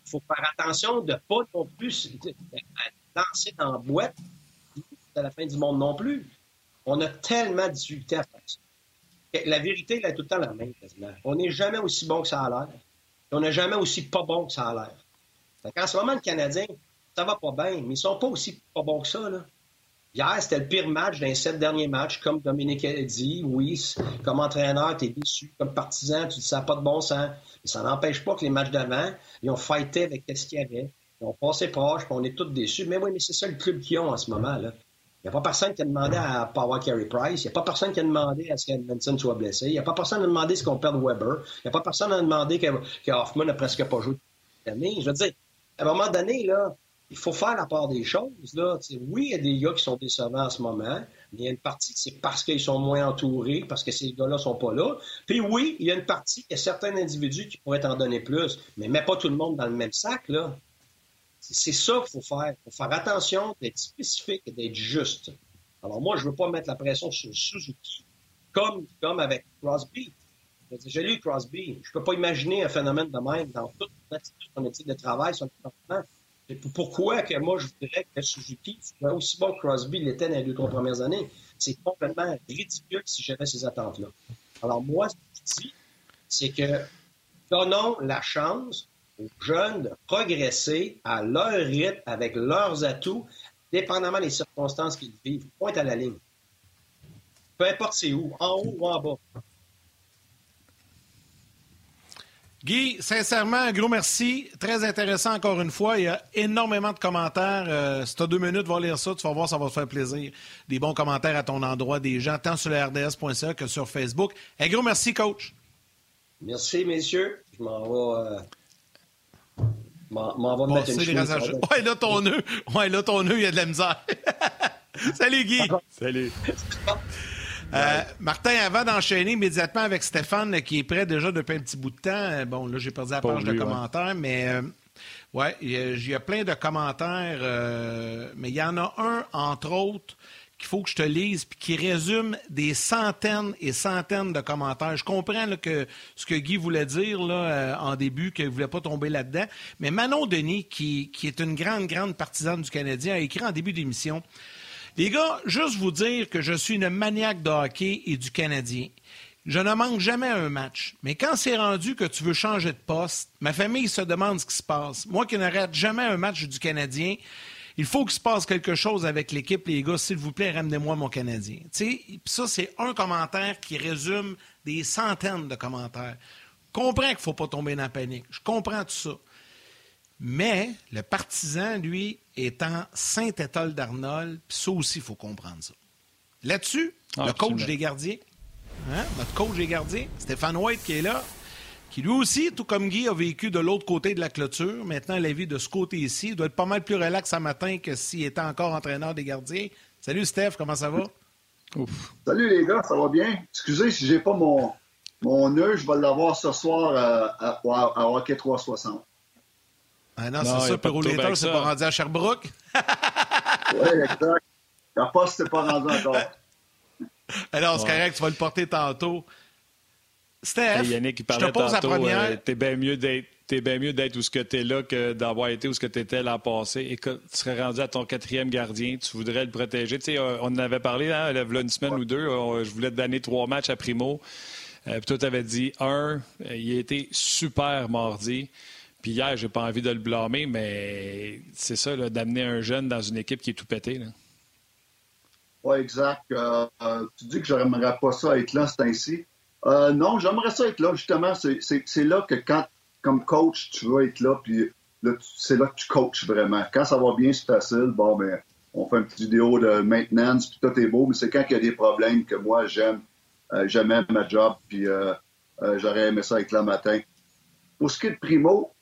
Il faut faire attention de ne pas non plus lancer dans la boîte à la fin du monde non plus. On a tellement de difficultés à faire ça. La vérité, elle est tout le temps la même, quasiment. On n'est jamais aussi bon que ça a l'air. On n'est jamais aussi pas bon que ça a l'air. En ce moment, le Canadien, ça va pas bien, mais ils sont pas aussi pas bons que ça. Là. Hier, c'était le pire match d'un sept derniers matchs, comme Dominique a dit. Oui, comme entraîneur, tu es déçu. Comme partisan, tu dis ça pas de bon sens. Mais ça n'empêche pas que les matchs d'avant, ils ont fighté avec ce qu'il y avait. Ils ont passé proche, puis on est tous déçus. Mais oui, mais c'est ça le club qu'ils ont en ce moment. Il n'y a pas personne qui a demandé à avoir Carey Price. Il n'y a pas personne qui a demandé à ce qu'Edmondson soit blessé. Il n'y a pas personne qui a demandé ce qu'on perde Weber. Il n'y a pas personne qui a demandé que, Hoffman n'a presque pas joué. Je veux dire, à un moment donné, là, il faut faire la part des choses. Là. oui, il y a des gars qui sont décevants en ce moment, mais il y a une partie c'est parce qu'ils sont moins entourés, parce que ces gars-là sont pas là. Puis oui, il y a une partie, il y a certains individus qui pourraient en donner plus, mais mets pas tout le monde dans le même sac. C'est ça qu'il faut faire. Il faut faire attention d'être spécifique et d'être juste. Alors moi, je ne veux pas mettre la pression sur Suzuki, comme, comme avec Crosby. J'ai lu Crosby. Je ne peux pas imaginer un phénomène de même dans toute son éthique de travail, son Pourquoi que moi, je voudrais que Suzuki soit aussi bon que Crosby l'était dans les deux, trois premières années? C'est complètement ridicule si j'avais ces attentes-là. Alors moi, ce que je dis, c'est que donnons la chance aux jeunes de progresser à leur rythme, avec leurs atouts, dépendamment des circonstances qu'ils vivent. Pointe à la ligne. Peu importe c'est où, en haut ou en bas. Guy, sincèrement, un gros merci. Très intéressant encore une fois. Il y a énormément de commentaires. Euh, si tu as deux minutes, va lire ça. Tu vas voir, ça va te faire plaisir. Des bons commentaires à ton endroit, des gens, tant sur le RDS.ca que sur Facebook. Un gros merci, coach. Merci, messieurs. Je m'en vais. Euh, M'en va mettre une Ouais, là, ton nœud. Ouais, là, ton nœud, il y a de la misère. Salut, Guy. Salut. Euh, Martin, avant d'enchaîner immédiatement avec Stéphane, qui est prêt déjà depuis un petit bout de temps, euh, bon, là, j'ai perdu la page de commentaires, mais euh, ouais, il y, a plein de commentaires, mais il y en a un, entre autres, qu'il faut que je te lise, puis qui résume des centaines et centaines de commentaires. Je comprends que ce que Guy voulait dire là, euh, en début, qu'il ne voulait pas tomber là-dedans. Mais Manon Denis, qui, qui, est une grande, grande partisane du Canadien, a écrit en début d'émission Les gars, juste vous dire que je suis une maniaque de hockey et du Canadien. Je ne manque jamais un match. Mais quand c'est rendu que tu veux changer de poste, ma famille se demande ce qui se passe. Moi qui n'arrête jamais un match du Canadien, il faut qu'il se passe quelque chose avec l'équipe, les gars. S'il vous plaît, ramenez-moi mon Canadien. ça, c'est un commentaire qui résume des centaines de commentaires. Je comprends qu'il ne faut pas tomber dans la panique. Je comprends tout ça. Mais le partisan, lui, est en Saint-Étoile d'Arnold, puis ça aussi, il faut comprendre ça. Là-dessus, le coach des gardiens, hein, notre coach des gardiens, Stéphane White, qui est là, qui lui aussi, tout comme Guy, a vécu de l'autre côté de la clôture. Maintenant, la vie de ce côté-ci doit être pas mal plus relax ce matin que s'il était encore entraîneur des gardiens. Salut Steph, comment ça va? Salut les gars, ça va bien? Excusez si j'ai pas mon, mon nœud, je vais l'avoir ce soir euh, à, à, Hockey 360. Ah non, c'est ça, Perroulator, c'est pas rendu à Sherbrooke? oui, exact. La poste c'est pas rendu encore. Alors, c'est correct, tu vas le porter tantôt. Steph, Yannick, il parlait je te pose tantôt, la première. Euh, t'es bien mieux d'être t'es bien mieux d'être où ce que tu es là que d'avoir été où ce que tu étais l'an passé. Et que tu serais rendu à ton quatrième gardien, tu voudrais le protéger. Tu sais, euh, on en avait parlé, hein, une semaine ou deux, je voulais te donner trois matchs à Primo. Euh, puis toi, tu avais dit un, il a été super mardi. Puis hier, j'ai pas envie de le blâmer, mais c'est ça, d'amener un jeune dans une équipe qui est tout pété. Oui, exact. tu dis que j'aimerais pas ça être là, c'est ainsi. Euh, non, j'aimerais ça être là. Justement, c'est là que quand, comme coach, tu veux être là, puis c'est là que tu coaches vraiment. Quand ça va bien, c'est facile. Bon, ben, on fait une petite vidéo de maintenance, puis tout est beau, mais c'est quand il y a des problèmes que moi, j'aime. Euh, j'aime ma job, puis euh, j'aurais aimé ça être là matin. Pour ce qui est de Primo,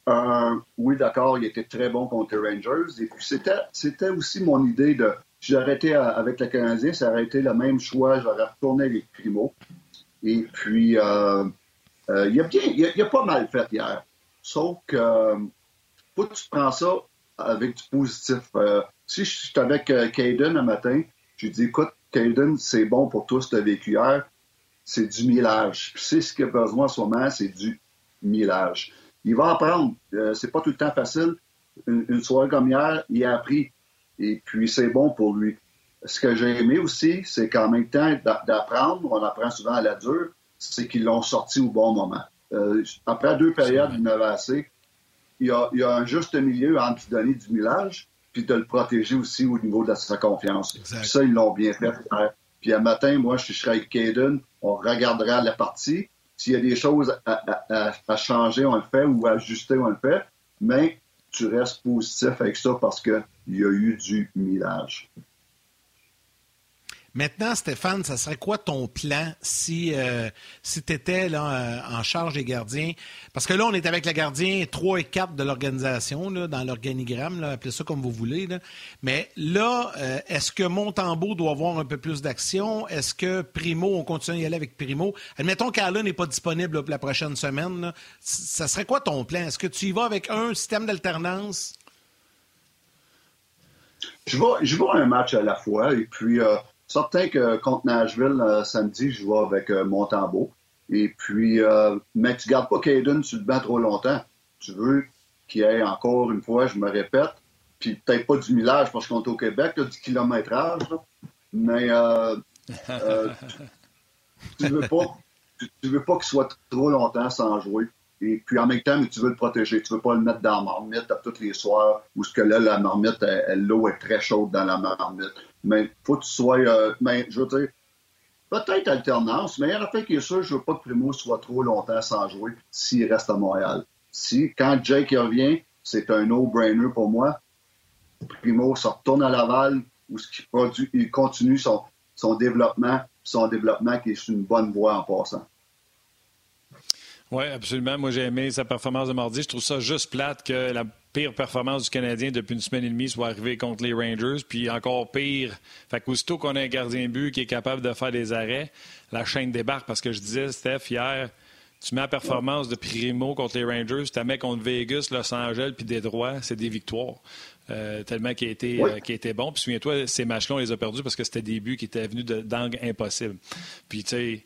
oui, d'accord, il était très bon contre les Rangers. Et puis, c'était aussi mon idée de. Si été avec le Canadien, ça aurait été le même choix. J'aurais retourné avec Primo. Et puis, euh, euh, il, a bien, il, a, pas mal fait hier. Sauf que, euh, faut que tu prends ça avec du positif. si je suis avec Caden un matin, je lui dis, écoute, Caden, c'est bon pour toi ce tu as vécu hier. C'est du millage. Puis c'est ce qu'il a besoin en ce moment, c'est du Il va apprendre. c'est pas tout le temps facile. Une, une, soirée comme hier, il a appris. Et puis, c'est bon pour lui ce que j'ai aimé aussi, c'est qu'en même temps d'apprendre, on apprend souvent à la dure, c'est qu'ils l'ont sorti au bon moment. Euh, après deux périodes, il n'avait assez. Il y, a, il y, a, un juste milieu entre lui donner du millage puis de le protéger aussi au niveau de sa confiance. Ça, ils l'ont bien fait. Puis un matin, moi, je serai avec Caden, on regardera la partie. S'il y a des choses à, changer, on le fait, ou à ajuster, on le fait. Mais tu restes positif avec ça parce qu'il y a eu du millage. Maintenant, Stéphane, ça serait quoi ton plan si, euh, si tu étais là, euh, en charge des gardiens? Parce que là, on est avec le gardien 3 et 4 de l'organisation, dans l'organigramme, appelez ça comme vous voulez. Mais là, euh, est-ce que Montembeau doit avoir un peu plus d'action? Est-ce que Primo, on continue à y aller avec Primo? Admettons qu'Alain n'est pas disponible pour la prochaine semaine. Ça serait quoi ton plan? Est-ce que tu y vas avec un système d'alternance? Je vois, je vois un match à la fois et puis Certain que contre Nashville, euh, samedi, je vais avec euh, Montembeau. Et puis, euh, mais tu gardes pas Caden sur le banc trop longtemps. Tu veux qu'il y ait encore une fois, je me répète, puis peut-être pas du millage parce qu'on est au Québec, là, du kilométrage, mais tu, veux pas, tu, veux pas qu'il soit trop longtemps sans jouer. Et puis en même temps, tu veux le protéger. Tu veux pas le mettre dans la marmite à tous les soirs où ce que là, la marmite, l'eau est très chaude dans la marmite mais faut que tu sois. Euh, ben, je veux dire, peut-être alternance, mais il un fait qui est sûr, je veux pas que Primo soit trop longtemps sans jouer s'il reste à Montréal. Si, quand Jake revient, c'est un no-brainer pour moi. Primo se retourne à Laval, où ce qu'il produit, il continue son, son développement, son développement qui est sur une bonne voie en passant. Oui, absolument. Moi, j'ai aimé sa performance de mardi. Je trouve ça juste plate que la pire performance du Canadien depuis une semaine et demie soit arrivée contre les Rangers. Puis encore pire, fait qu'aussitôt qu'on a un gardien but qui est capable de faire des arrêts, la chaîne débarque. Parce que je disais, Steph, hier, tu mets la performance de Primo contre les Rangers, tu mets contre Vegas, Los Angeles puis Détroit, c'est des victoires. Euh, tellement qu'il a, été, euh, qui a été bon. Puis souviens-toi, ces matchs-là, on les a perdus parce que c'était des buts qui étaient venus d'angles impossibles. Puis tu sais,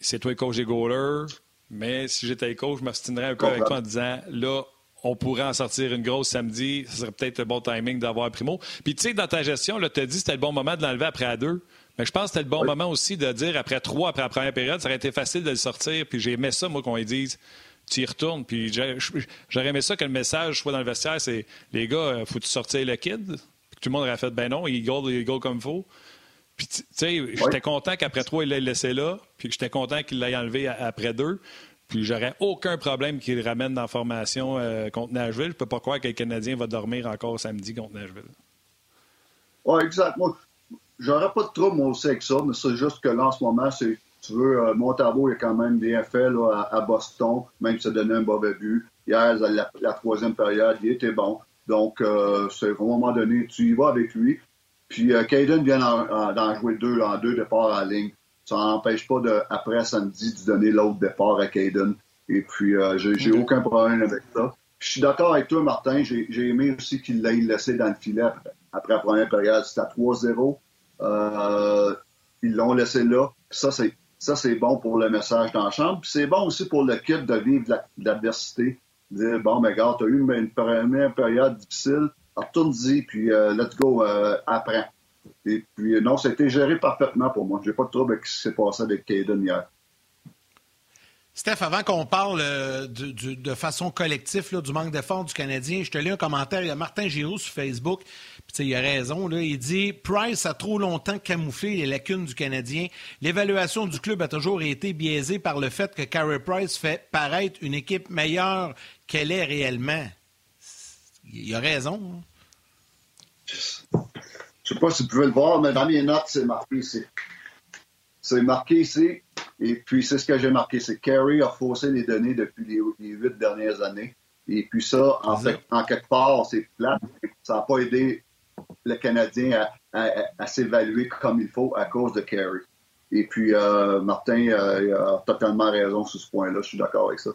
c'est toi le coach des goalers. Mais si j'étais coach, je m'abstinerais un peu avec toi en disant là, on pourrait en sortir une grosse samedi. Ce serait peut-être le bon timing d'avoir Primo. Puis, tu sais, dans ta gestion, tu as dit que c'était le bon moment de l'enlever après à deux. Mais je pense que c'était le bon moment aussi de dire après trois, après la première période, ça aurait été facile de le sortir. Puis j'ai aimé ça, moi, qu'on lui dise tu y retournes. Puis j'aurais aimé ça que le message soit dans le vestiaire c'est les gars, euh, faut-tu sortir le kid? Puis tout le monde aurait fait ben non, il goal, il goal comme il faut. Puis, tu sais, j'étais content qu'après trois, il l'ait laissé là, puis j'étais content qu'il l'ait enlevé après deux. Puis j'aurais aucun problème qu'il ramène dans la formation euh, contre Nashville. Je peux pas croire que le Canadien va dormir encore samedi contre Nashville. Oui, exact. Moi, j'aurais pas de trouble, moi aussi, avec ça, mais c'est juste que là, en ce moment, c'est, tu veux, euh, Montarbo, il a quand même bien fait là, à, Boston, même si ça donnait un mauvais but. Hier, la, troisième période, il était bon. Donc, euh, c'est à un moment donné, tu y vas avec lui. Puis, euh, Caden vient d'en jouer deux, en deux départs à la ligne ça n'empêche pas de, après samedi de donner l'autre départ à Caden. Et puis, euh, j'ai aucun problème avec ça. Je suis d'accord avec toi, Martin. J'ai aimé aussi qu'il l'ait laissé dans le filet après, la première période. C'était à 3-0. Euh, ils l'ont laissé là. ça, c'est ça, c'est bon pour le message dans la chambre. Puis c'est bon aussi pour le kit de vivre l'adversité. Dire, bon, mais gars, t'as eu une, première période difficile. Retourne-y, puis euh, let's go, euh. Et puis, non, ça a géré parfaitement pour moi. J'ai pas de trouble avec ce qui s'est passé avec Caden hier. Steph, avant qu'on parle euh, de, façon collective du manque d'effort du Canadien, je te lis un commentaire. Il y a Martin Giroux sur Facebook. Il a raison. Là, il dit Price a trop longtemps camouflé les lacunes du Canadien. L'évaluation du club a toujours été biaisée par le fait que Carey Price fait paraître une équipe meilleure qu'elle est réellement. Il a raison. Hein. Je sais pas si vous pouvez le voir, mais dans mes notes, c'est marqué ici. C'est marqué ici. Et puis, c'est ce que j'ai marqué. C'est Kerry a faussé les données depuis les, huit dernières années. Et puis ça, en fait, en quelque part, c'est plat. Ça n'a pas aidé le Canadien à, s'évaluer comme il faut à cause de Kerry. Et puis, euh, Martin euh, a totalement raison sur ce point-là. Je suis d'accord avec ça.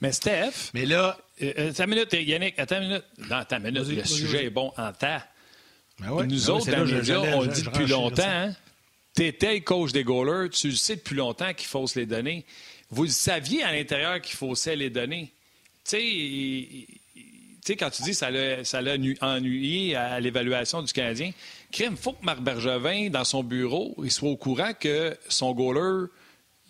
Mais Steph, mais là, euh, attends une minute, Yannick, attends une minute. Non, attends une minute, le sujet est bon en temps. Ben nous ben autres, dans les on le dit depuis longtemps. Hein? Tu étais coach des goalers, tu le sais depuis longtemps qu'il fausse les données. Vous saviez à l'intérieur qu'il faussait les données. Tu sais, quand tu dis que ça l'a ennuyé à l'évaluation du Canadien, il faut que Marc Bergevin, dans son bureau, il soit au courant que son goaler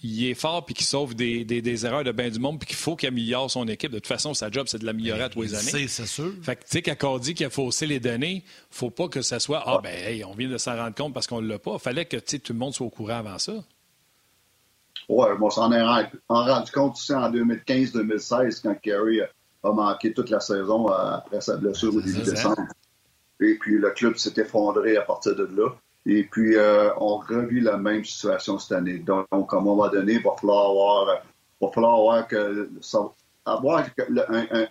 il est fort puis qu'il sauve des, des, erreurs de bain du monde puis qu'il faut qu'il améliore son équipe. De toute façon, sa job, c'est de l'améliorer à tous les années. C'est sûr. Fait que, tu sais, quand dit qu'il a faussé les données, faut pas que ça soit Ah, ben, hey, on vient de s'en rendre compte parce qu'on l'a pas. Fallait que, tout le monde soit au courant avant ça. Oui, moi, s'en est rendu compte aussi en 2015-2016 quand Kerry a manqué toute la saison euh, après sa blessure au début décembre. Et puis, le club s'est effondré à partir de là. Et puis, on revit la même situation cette année. Donc, à un moment donné, il va falloir avoir, va falloir avoir que avoir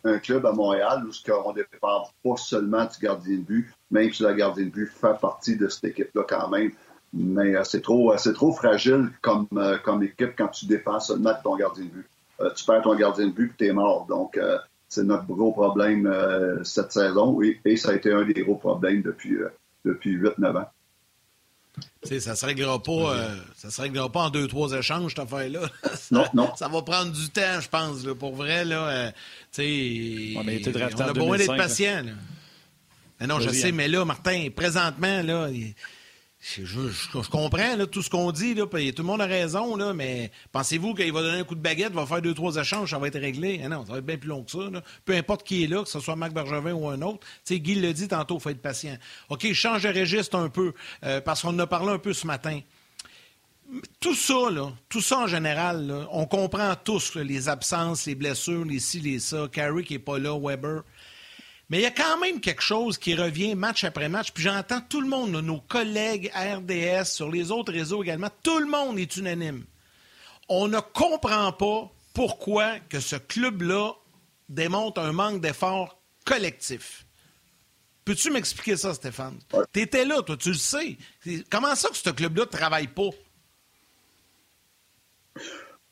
un, club à Montréal où on ne dépend pas seulement du gardien de but, même si le gardien de but fait partie de cette équipe-là quand même. Mais euh, c'est trop, euh, trop fragile comme, euh, comme équipe quand tu dépends seulement de ton gardien de but. tu perds ton gardien de but et tu es mort. Donc, c'est notre gros problème cette saison et, ça a été un des gros problèmes depuis, depuis 8-9 ans. Ça ne se, réglera pas, ça se réglera pas en deux, trois échanges, cette affaire-là. non, non. Ça va prendre du temps, je pense, pour vrai. Là, on a besoin d'être patient. non, je sais, mais là, Martin, présentement, là, je, comprends tout ce qu'on dit, tout le monde a raison, mais pensez-vous qu'il va donner un coup de baguette, va faire deux, trois échanges, ça va être réglé? Eh non, ça va être bien plus long que ça. Peu importe qui est là, que ce soit Marc Bergevin ou un autre. sais, Guy le dit tantôt, il faut être patient. OK, change de registre un peu, euh, parce qu'on en a parlé un peu ce matin. Tout ça, tout ça en général, on comprend tous les absences, les blessures, les ci, les ça. Carrie qui n'est pas là, Weber. Mais il y a quand même quelque chose qui revient match après match. Puis j'entends tout le monde, nos collègues RDS, sur les autres réseaux également, tout le monde est unanime. On ne comprend pas pourquoi que ce club-là démontre un manque d'effort collectif. Peux-tu m'expliquer ça, Stéphane? Tu étais là, toi, tu le sais. Comment ça que ce club-là ne travaille pas?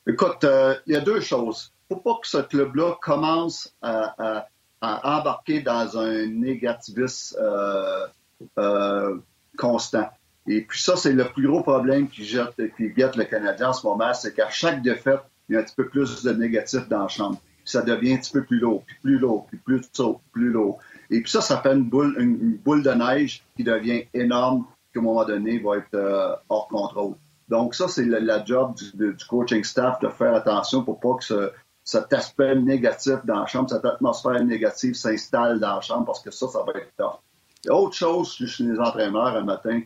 Écoute, euh, il y a deux choses. Il ne faut pas que ce club-là commence à embarquer dans un négativisme euh, euh, constant. Et puis ça, c'est le plus gros problème qui, jette, qui guette le Canadien en ce moment, c'est qu'à chaque défaite, il y a un petit peu plus de négatif dans la chambre. Ça devient un petit peu plus lourd, puis plus lourd, puis plus lourd, plus lourd. Et puis ça, ça fait une boule, une, boule de neige qui devient énorme, qui à un moment donné va être euh, hors contrôle. Donc ça, c'est la, job du, du, coaching staff de faire attention pour pas que ce, cet aspect négatif dans la chambre, cette atmosphère négative s'installe dans la chambre parce que ça, ça va être tough. Et autre chose, je suis les entraîneurs un matin,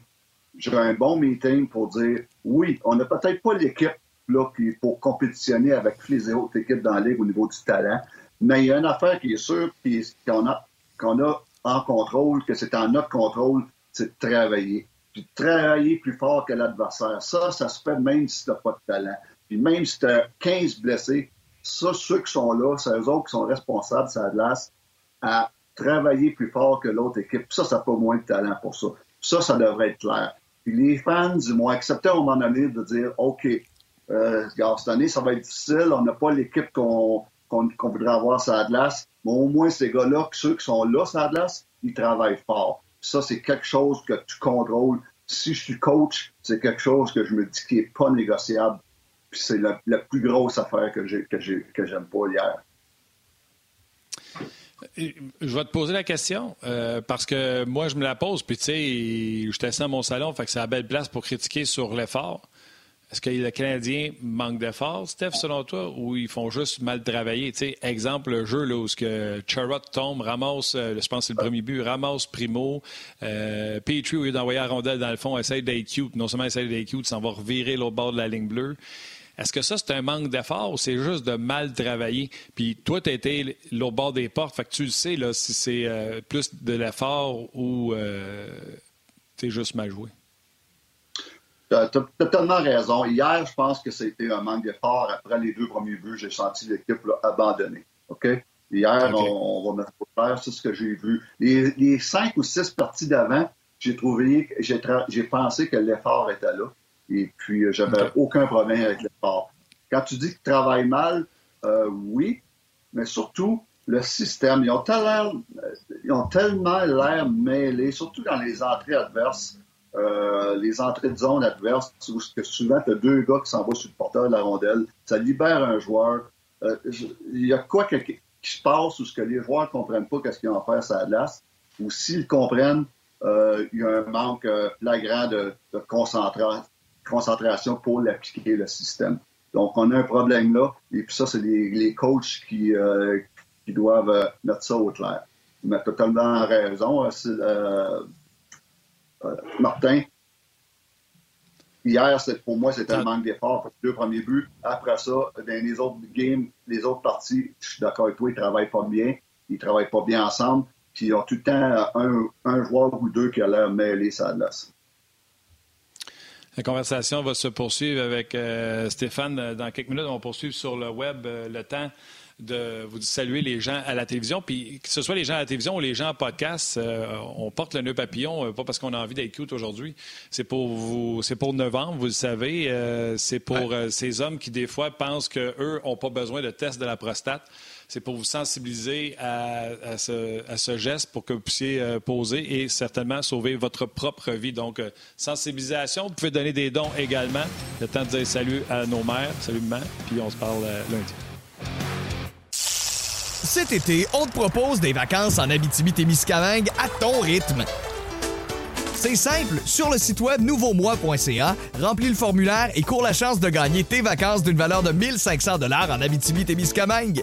j'ai un bon meeting pour dire oui, on n'a peut-être pas l'équipe là pour compétitionner avec les autres équipes dans la ligue au niveau du talent, mais il y a une affaire qui est sûre qu'on a, qu'on a en contrôle, que c'est en notre contrôle, c'est de travailler. Puis travailler plus fort que l'adversaire. Ça, ça se fait même si tu n'as pas de talent. Puis même si tu as 15 blessés, ça, ceux qui sont là, c'est eux autres qui sont responsables, ça glace, à travailler plus fort que l'autre équipe. Ça, ça n'a pas moins de talent pour ça. Ça, ça devrait être clair. Puis les fans m'ont accepté à un moment donné de dire OK, euh, cette année, ça va être difficile, on n'a pas l'équipe qu'on voudrait avoir sur la glace, mais au moins ces gars-là, ceux qui sont là sur la glace, ils travaillent fort. ça, c'est quelque chose que tu contrôles. Si je suis coach, c'est quelque chose que je me dis qui n'est pas négociable. C'est la, plus grosse affaire que j'ai que j'aime pas hier. Je vais te poser la question euh, parce que moi, je me la pose. Puis, tu sais, je suis assis dans mon salon, fait que c'est la belle place pour critiquer sur l'effort. Est-ce que les Canadiens manquent d'effort, Steph, selon toi, ou ils font juste mal travailler? Exemple, le jeu là, où que Charrot tombe, ramasse, euh, je pense que c'est le premier but, ramasse Primo, euh, Petrie, au lieu d'envoyer la rondelle dans le fond, essaye d'être cute. Non seulement essaye d'être cute, s'en va revirer l'autre bord de la ligne bleue. Est-ce que ça, c'est un manque d'effort ou c'est juste de mal travailler? Puis toi, tu as été l'autre bord des portes, fait que tu le sais là, si c'est euh, plus de l'effort ou euh, tu es juste mal joué. Tu as, totalement raison. Hier, je pense que c'était un manque d'effort. Après les deux premiers buts, j'ai senti l'équipe abandonnée. OK? Hier, on, va mettre au clair, c'est ce que j'ai vu. Les, cinq ou six parties d'avant, j'ai trouvé, j'ai pensé que l'effort était là. Et puis, euh, j'avais aucun problème avec l'effort. Quand tu dis que tu travailles mal, euh, oui, mais surtout, le système, ils ont, tellement, euh, ils ont tellement l'air mêlés, surtout dans les entrées adverses, les entrées de zone adverses, où souvent, tu as deux gars qui s'en vont sur le porteur de la rondelle, ça libère un joueur. Il y a quoi qui se passe ou ce que les joueurs ne comprennent pas qu'est-ce qu'ils ont à faire sur la glace, ou s'ils comprennent, il y a un manque flagrant de, de concentration concentration pour l'appliquer le système. Donc, on a un problème là, et puis ça, c'est les, les, coachs qui, euh, qui doivent euh, mettre ça au clair. Tu as totalement raison, euh, Martin. Hier, pour moi, c'était un manque d'effort. Deux premiers buts. Après ça, dans les autres games, les autres parties, je suis d'accord avec toi, ils travaillent pas bien. Ils travaillent pas bien ensemble. Puis ils ont tout le temps un, un joueur ou deux qui a l'air mêlé ça glace. La conversation va se poursuivre avec Stéphane dans quelques minutes. On va poursuivre sur le web le temps de vous saluer les gens à la télévision. Puis que ce soit les gens à la télévision ou les gens en podcast, euh, on porte le nœud papillon, euh, pas parce qu'on a envie d'être cute aujourd'hui. C'est pour vous, c'est pour novembre, vous le savez. Euh, c'est pour ces hommes qui, des fois, pensent qu'eux n'ont pas besoin de test de la prostate. C'est pour vous sensibiliser à, ce, geste pour que vous puissiez poser et certainement sauver votre propre vie. Donc, sensibilisation. Vous pouvez donner des dons également. Le temps de dire salut à nos mères. Salut, maman. Puis on se parle lundi. Cet été, on te propose des vacances en Abitibi-Témiscamingue à ton rythme. C'est simple, sur le site web nouveaumois.ca, remplis le formulaire et cours la chance de gagner tes vacances d'une valeur de 1500 dollars en Abitibi-Témiscamingue.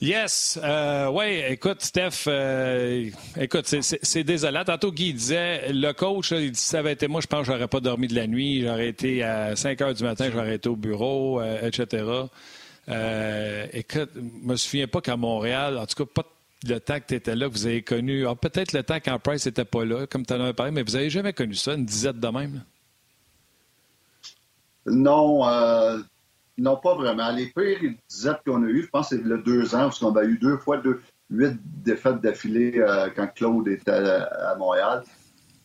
Yes. Euh, oui, écoute, Steph, euh, écoute, c'est désolant. Tantôt, Guy disait, le coach, il dit, si ça avait été moi, je pense que j'aurais pas dormi de la nuit. J'aurais été à 5 heures du matin, j'aurais été au bureau, euh, etc. Euh, écoute, je me souviens pas qu'à Montréal, en tout cas, pas le temps que tu étais là, que vous avez connu. Ah, peut-être le temps quand Price n'était pas là, comme tu en avais parlé, mais vous avez jamais connu ça, une dizaine de même? Non, euh, non, pas vraiment. Les pires disettes qu'on a eues, je pense que c'est le deux ans, parce qu'on a eu deux fois deux, huit défaites d'affilée euh, quand Claude était à, Montréal.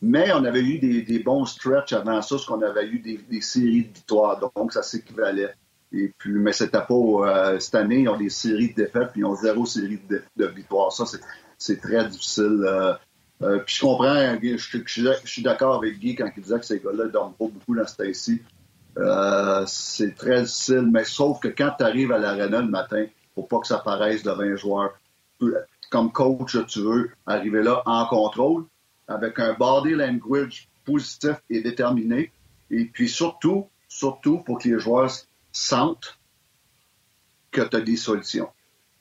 Mais on avait eu des, bons stretches avant ça, parce qu'on avait eu des, séries de victoires, donc ça s'équivalait. Et puis, mais c'était pas euh, cette année, ils ont des séries de défaites, puis ils ont zéro série de, victoires. Ça, c'est très difficile. Euh, puis je comprends, je, suis d'accord avec Guy quand il disait que ces gars-là ne dorment pas beaucoup dans Stacy. Euh, c'est très difficile, mais sauf que quand tu arrives à l'arena le matin, faut pas que ça paraisse de 20 joueurs. Comme coach, tu veux arriver là en contrôle, avec un body language positif et déterminé. Et puis surtout, surtout pour que les joueurs sentent que tu as des solutions.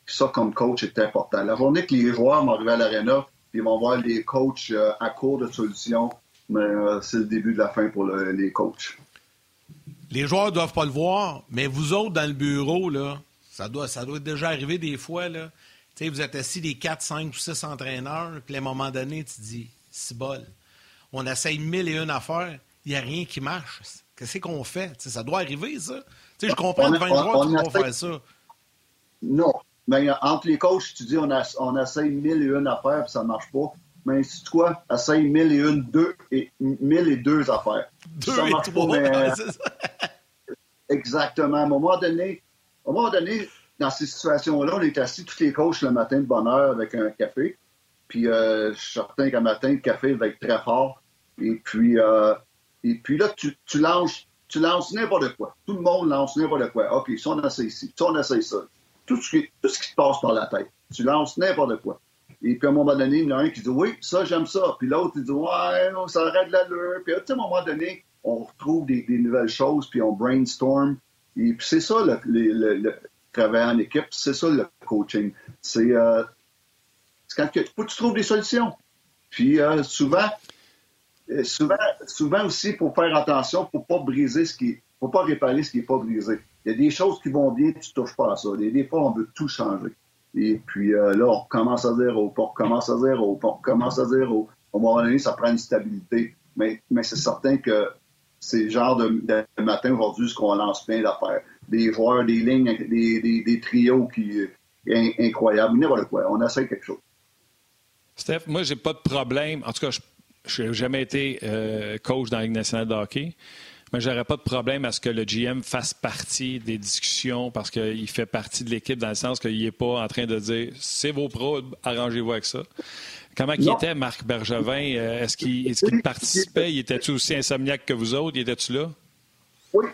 ça, comme coach, est important. La journée que les joueurs vont arriver à l'arena, ils vont voir les coachs euh, à court de solutions, mais euh, c'est le début de la fin pour les coachs. Les joueurs ne doivent pas le voir, mais vous autres, dans le bureau, là, ça doit, ça doit déjà arriver des fois. Là. vous êtes assis les 4, 5 ou 6 entraîneurs, puis à un moment donné, tu te dis, c'est bol. On essaye mille et une affaires, il n'y a rien qui marche. Qu'est-ce qu'on fait? ça doit arriver, ça. je comprends de 20 joueurs, ne pas faire ça. Non. Mais entre les coachs, tu dis on, a, on essaye mille et une affaires, puis ça ne marche pas. Mais c'est quoi? Essaye mille et une, deux et mille et deux affaires. Deux ça et trois, pas, Exactement. À un moment donné, à un moment donné, dans ces situations-là, on est assis tous les coachs le matin de bonne heure avec un café. Puis euh, je suis certain qu'un matin, le café va être très fort. Et puis, euh, et puis là, tu, tu lances, tu lances n'importe quoi. Tout le monde lance n'importe quoi. OK, si on essaie ici, si on essaie ça. Tout ce, qui, tout ce qui te passe par la tête. Tu lances n'importe quoi. Et puis à un moment donné, il y en a un qui dit Oui, ça, j'aime ça. Puis l'autre, il dit Ouais, ça arrête l'allure. Puis à un moment donné, on retrouve des, nouvelles choses, puis on brainstorm. Et puis c'est ça le, travail en équipe, c'est ça le coaching. C'est euh, quand tu, tu trouves des solutions. Puis euh, souvent, euh, souvent, aussi, pour faire attention, pour pas briser ce qui faut pas réparer ce qui n'est pas brisé. Il y a des choses qui vont bien, tu touches pas à ça. Des fois, on veut tout changer. Et puis là, on recommence à zéro, on recommence à zéro, on recommence à zéro. Au moment donné, ça prend une stabilité. Mais, mais c'est certain que c'est le genre de, matin aujourd'hui ce qu'on lance plein d'affaires. Des joueurs, des lignes, des, trios qui incroyables. N'importe quoi. On essaie quelque chose. Steph, moi, j'ai pas de problème. En tout cas, je n'ai jamais été euh, coach dans la Ligue de hockey. Mais j'aurais pas de problème à ce que le GM fasse partie des discussions parce qu'il fait partie de l'équipe dans le sens qu'il n'est pas en train de dire c'est vos pros, arrangez-vous avec ça. Comment il était, Marc Bergevin? Euh, est-ce qu'il participait? Il était-tu aussi insomniaque que vous autres? Il était-tu là? Oui.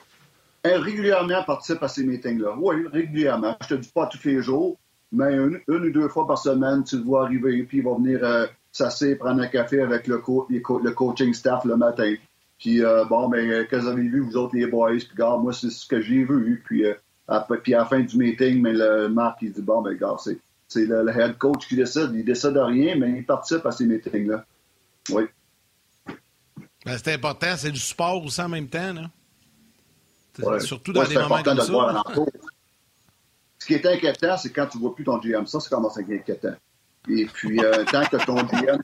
régulièrement, il participe à ces meetings-là. Oui, régulièrement. Je te dis pas tous les jours, mais une, ou deux fois par semaine, tu le vois arriver, puis il va venir euh, s'asseoir, prendre un café avec le, le, coaching staff le matin. Puis, euh, bon, ben, qu'est-ce que vous avez vu, vous autres, les boys? Puis, regarde, moi, c'est ce que j'ai vu. Puis, à, puis, à la fin du meeting, mais le Marc, il dit, bon, ben, regarde, c'est c'est le, head coach qui décide. Il décide de rien, mais il participe à ces meetings-là. Oui. Ben, c'est important, c'est du sport aussi en même temps. Là. Ouais. Surtout dans Ouais, des c'est moments comme de voir ça. Ce qui est inquiétant, c'est quand tu ne vois plus ton GM. Ça, ça commence à être inquiétant. Et puis, euh, tant que ton GM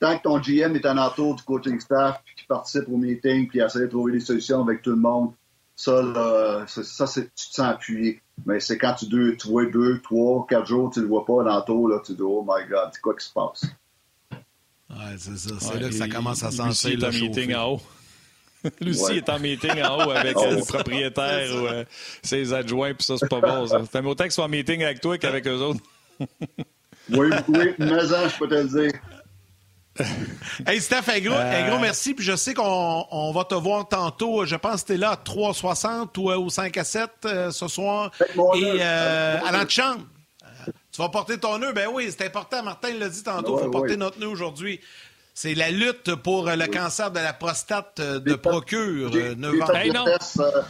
tant que ton GM est alentour du coaching staff, puis qu'il participe au meeting, puis essaie de trouver des solutions avec tout le monde, ça, là, ça, c'est, tu te sens appuyé. Mais c'est quand tu, deux, tu vois deux, trois, quatre jours, tu le vois pas alentour, là, tu dis, oh my God, c'est quoi qui se passe? Ouais, c'est ça. C'est Ouais, là que ça commence à sentir le en meeting en haut. Lucie Ouais. est en meeting en haut avec Oh. euh, le propriétaire ou euh, ses adjoints, puis ça, c'est pas bon. ça. C'est autant qu'ils soient en meeting avec toi qu'avec eux autres. Oui, oui, mais je peux te le dire. Hey Steph, un gros, Euh, un gros merci. Puis je sais qu'on on va te voir tantôt. Je pense que tu es là à 3,60 ou euh, au 5 à 7 euh, ce soir. Et euh, à l'antichambre. Euh, Tu vas porter ton nœud. Ben oui, c'est important. Martin l'a dit tantôt. Il Ouais, faut porter ouais. notre nœud aujourd'hui. C'est la lutte pour euh, le cancer de la prostate euh, de procure, J'ai euh, j'ai 9 ans. fait, Hey, le non. test, euh,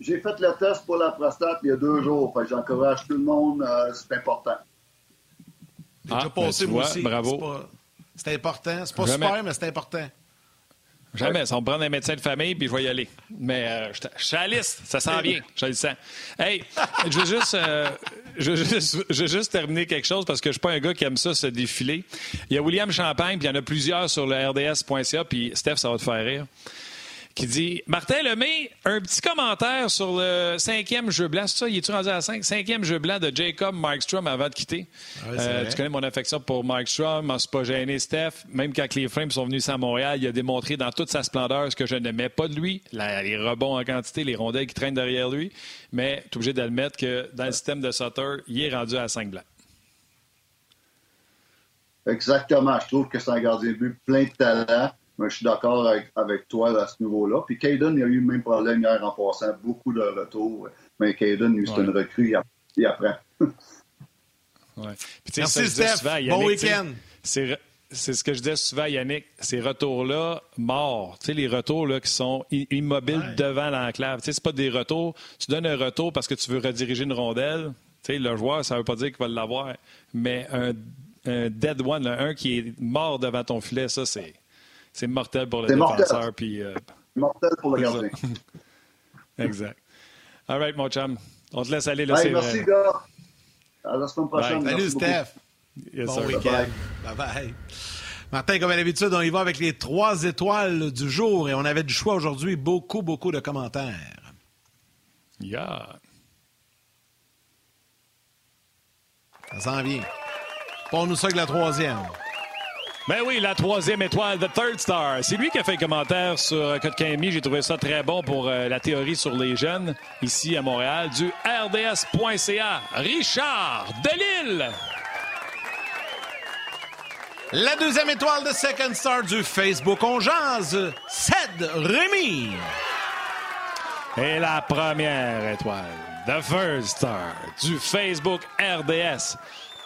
j'ai fait le test pour la prostate il y a deux jours. Fait que J'encourage tout le monde, euh, c'est important. Ah, déjà ben, passé, tu moi vois, aussi. bravo. C'est pas- C'est important. C'est pas Jamais. super, mais c'est important. Jamais. Ça va me prendre un médecin de famille, puis je vais y aller. Mais euh, je je suis à la liste. Ça sent bien. Je le sens. Hey, je veux juste, euh, je veux juste, je veux juste terminer quelque chose parce que je suis pas un gars qui aime ça, se défiler. Il y a William Champagne, puis il y en a plusieurs sur le RDS.ca, puis Steph, ça va te faire rire. Qui dit Martin Lemay, un petit commentaire sur le cinquième jeu blanc. C'est ça, il est-tu rendu à 5? Cinquième jeu blanc de Jacob Markstrom avant de quitter. Euh, tu connais mon affection pour Markstrom, m'en suis pas gêné, Steph. Même quand les Flames sont venus ici à Montréal, il a démontré dans toute sa splendeur ce que je n'aimais pas de lui, la- les rebonds en quantité, les rondelles qui traînent derrière lui. Mais tu es obligé d'admettre que dans le système de Sutter, il est rendu à 5 blancs. Exactement. Je trouve que c'est un gardien de but plein de talent. Mais je suis d'accord avec, avec toi à ce niveau-là. Puis Caden, il a eu le même problème hier en passant. Beaucoup de retours. Mais Caden, lui, c'est Ouais. une recrue. Il, app- il apprend. Ouais. Puis, tu sais, Merci, Steph. souvent Bon week-end. C'est ce que je disais souvent Yannick, ces retours-là, morts. Tu sais, les retours là, qui sont immobiles Ouais. devant l'enclave. Tu sais, c'est pas des retours. Tu donnes un retour parce que tu veux rediriger une rondelle. Tu sais, le joueur, ça veut pas dire qu'il va l'avoir. Mais un, un dead one, là, un qui est mort devant ton filet, ça, c'est, c'est mortel pour le défenseur. Puis, euh, Mortel pour le gardien. exact. All right, mon chum. On te laisse aller. Là, Hey, merci, vrai. gars. À la semaine prochaine. Bye. Salut. Steph. Yes, bon week-end. Bye-bye. Martin, comme à l'habitude, on y va avec les trois étoiles du jour et on avait du choix aujourd'hui. Beaucoup, beaucoup de commentaires. Yeah. Ça s'en vient. Pons-nous ça avec la troisième. Ben oui, la troisième étoile, The Third Star. C'est lui qui a fait un commentaire sur euh, Kotkaniemi. J'ai trouvé ça très bon pour euh, la théorie sur les jeunes ici à Montréal. Du RDS.ca. Richard Delille. La deuxième étoile de Second Star du Facebook On Jase, Ced Rémy. Et la première étoile, The First Star du Facebook RDS.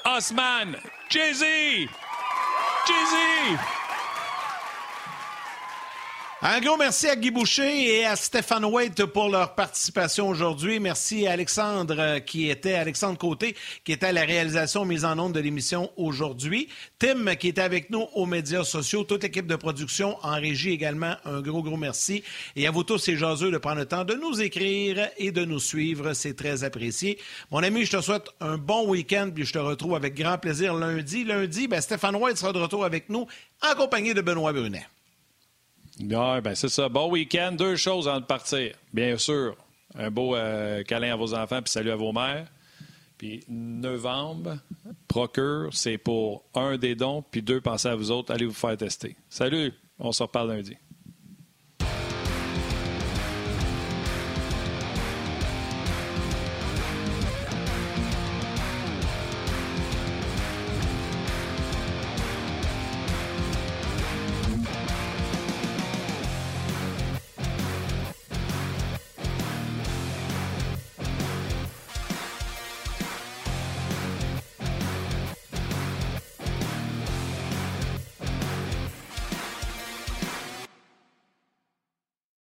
Osman Jay-Z. Jay-Z. Un gros merci à Guy Boucher et à Stéphane Waite pour leur participation aujourd'hui. Merci à Alexandre euh, qui était, Alexandre Côté, qui était à la réalisation mise en onde de l'émission aujourd'hui. Tim qui était avec nous aux médias sociaux, toute l'équipe de production en régie également. Un gros, gros merci. Et à vous tous, ces jaseux, de prendre le temps de nous écrire et de nous suivre. C'est très apprécié. Mon ami, je te souhaite un bon week-end puis je te retrouve avec grand plaisir lundi. Lundi, ben, Stéphane White sera de retour avec nous en compagnie de Benoît Brunet. Ouais, ben c'est ça. Bon week-end. Deux choses avant de partir. Bien sûr, un beau euh, câlin à vos enfants puis salut à vos mères. Puis novembre, procure, c'est pour un des dons, puis deux, pensez à vous autres, allez vous faire tester. Salut, on se reparle lundi.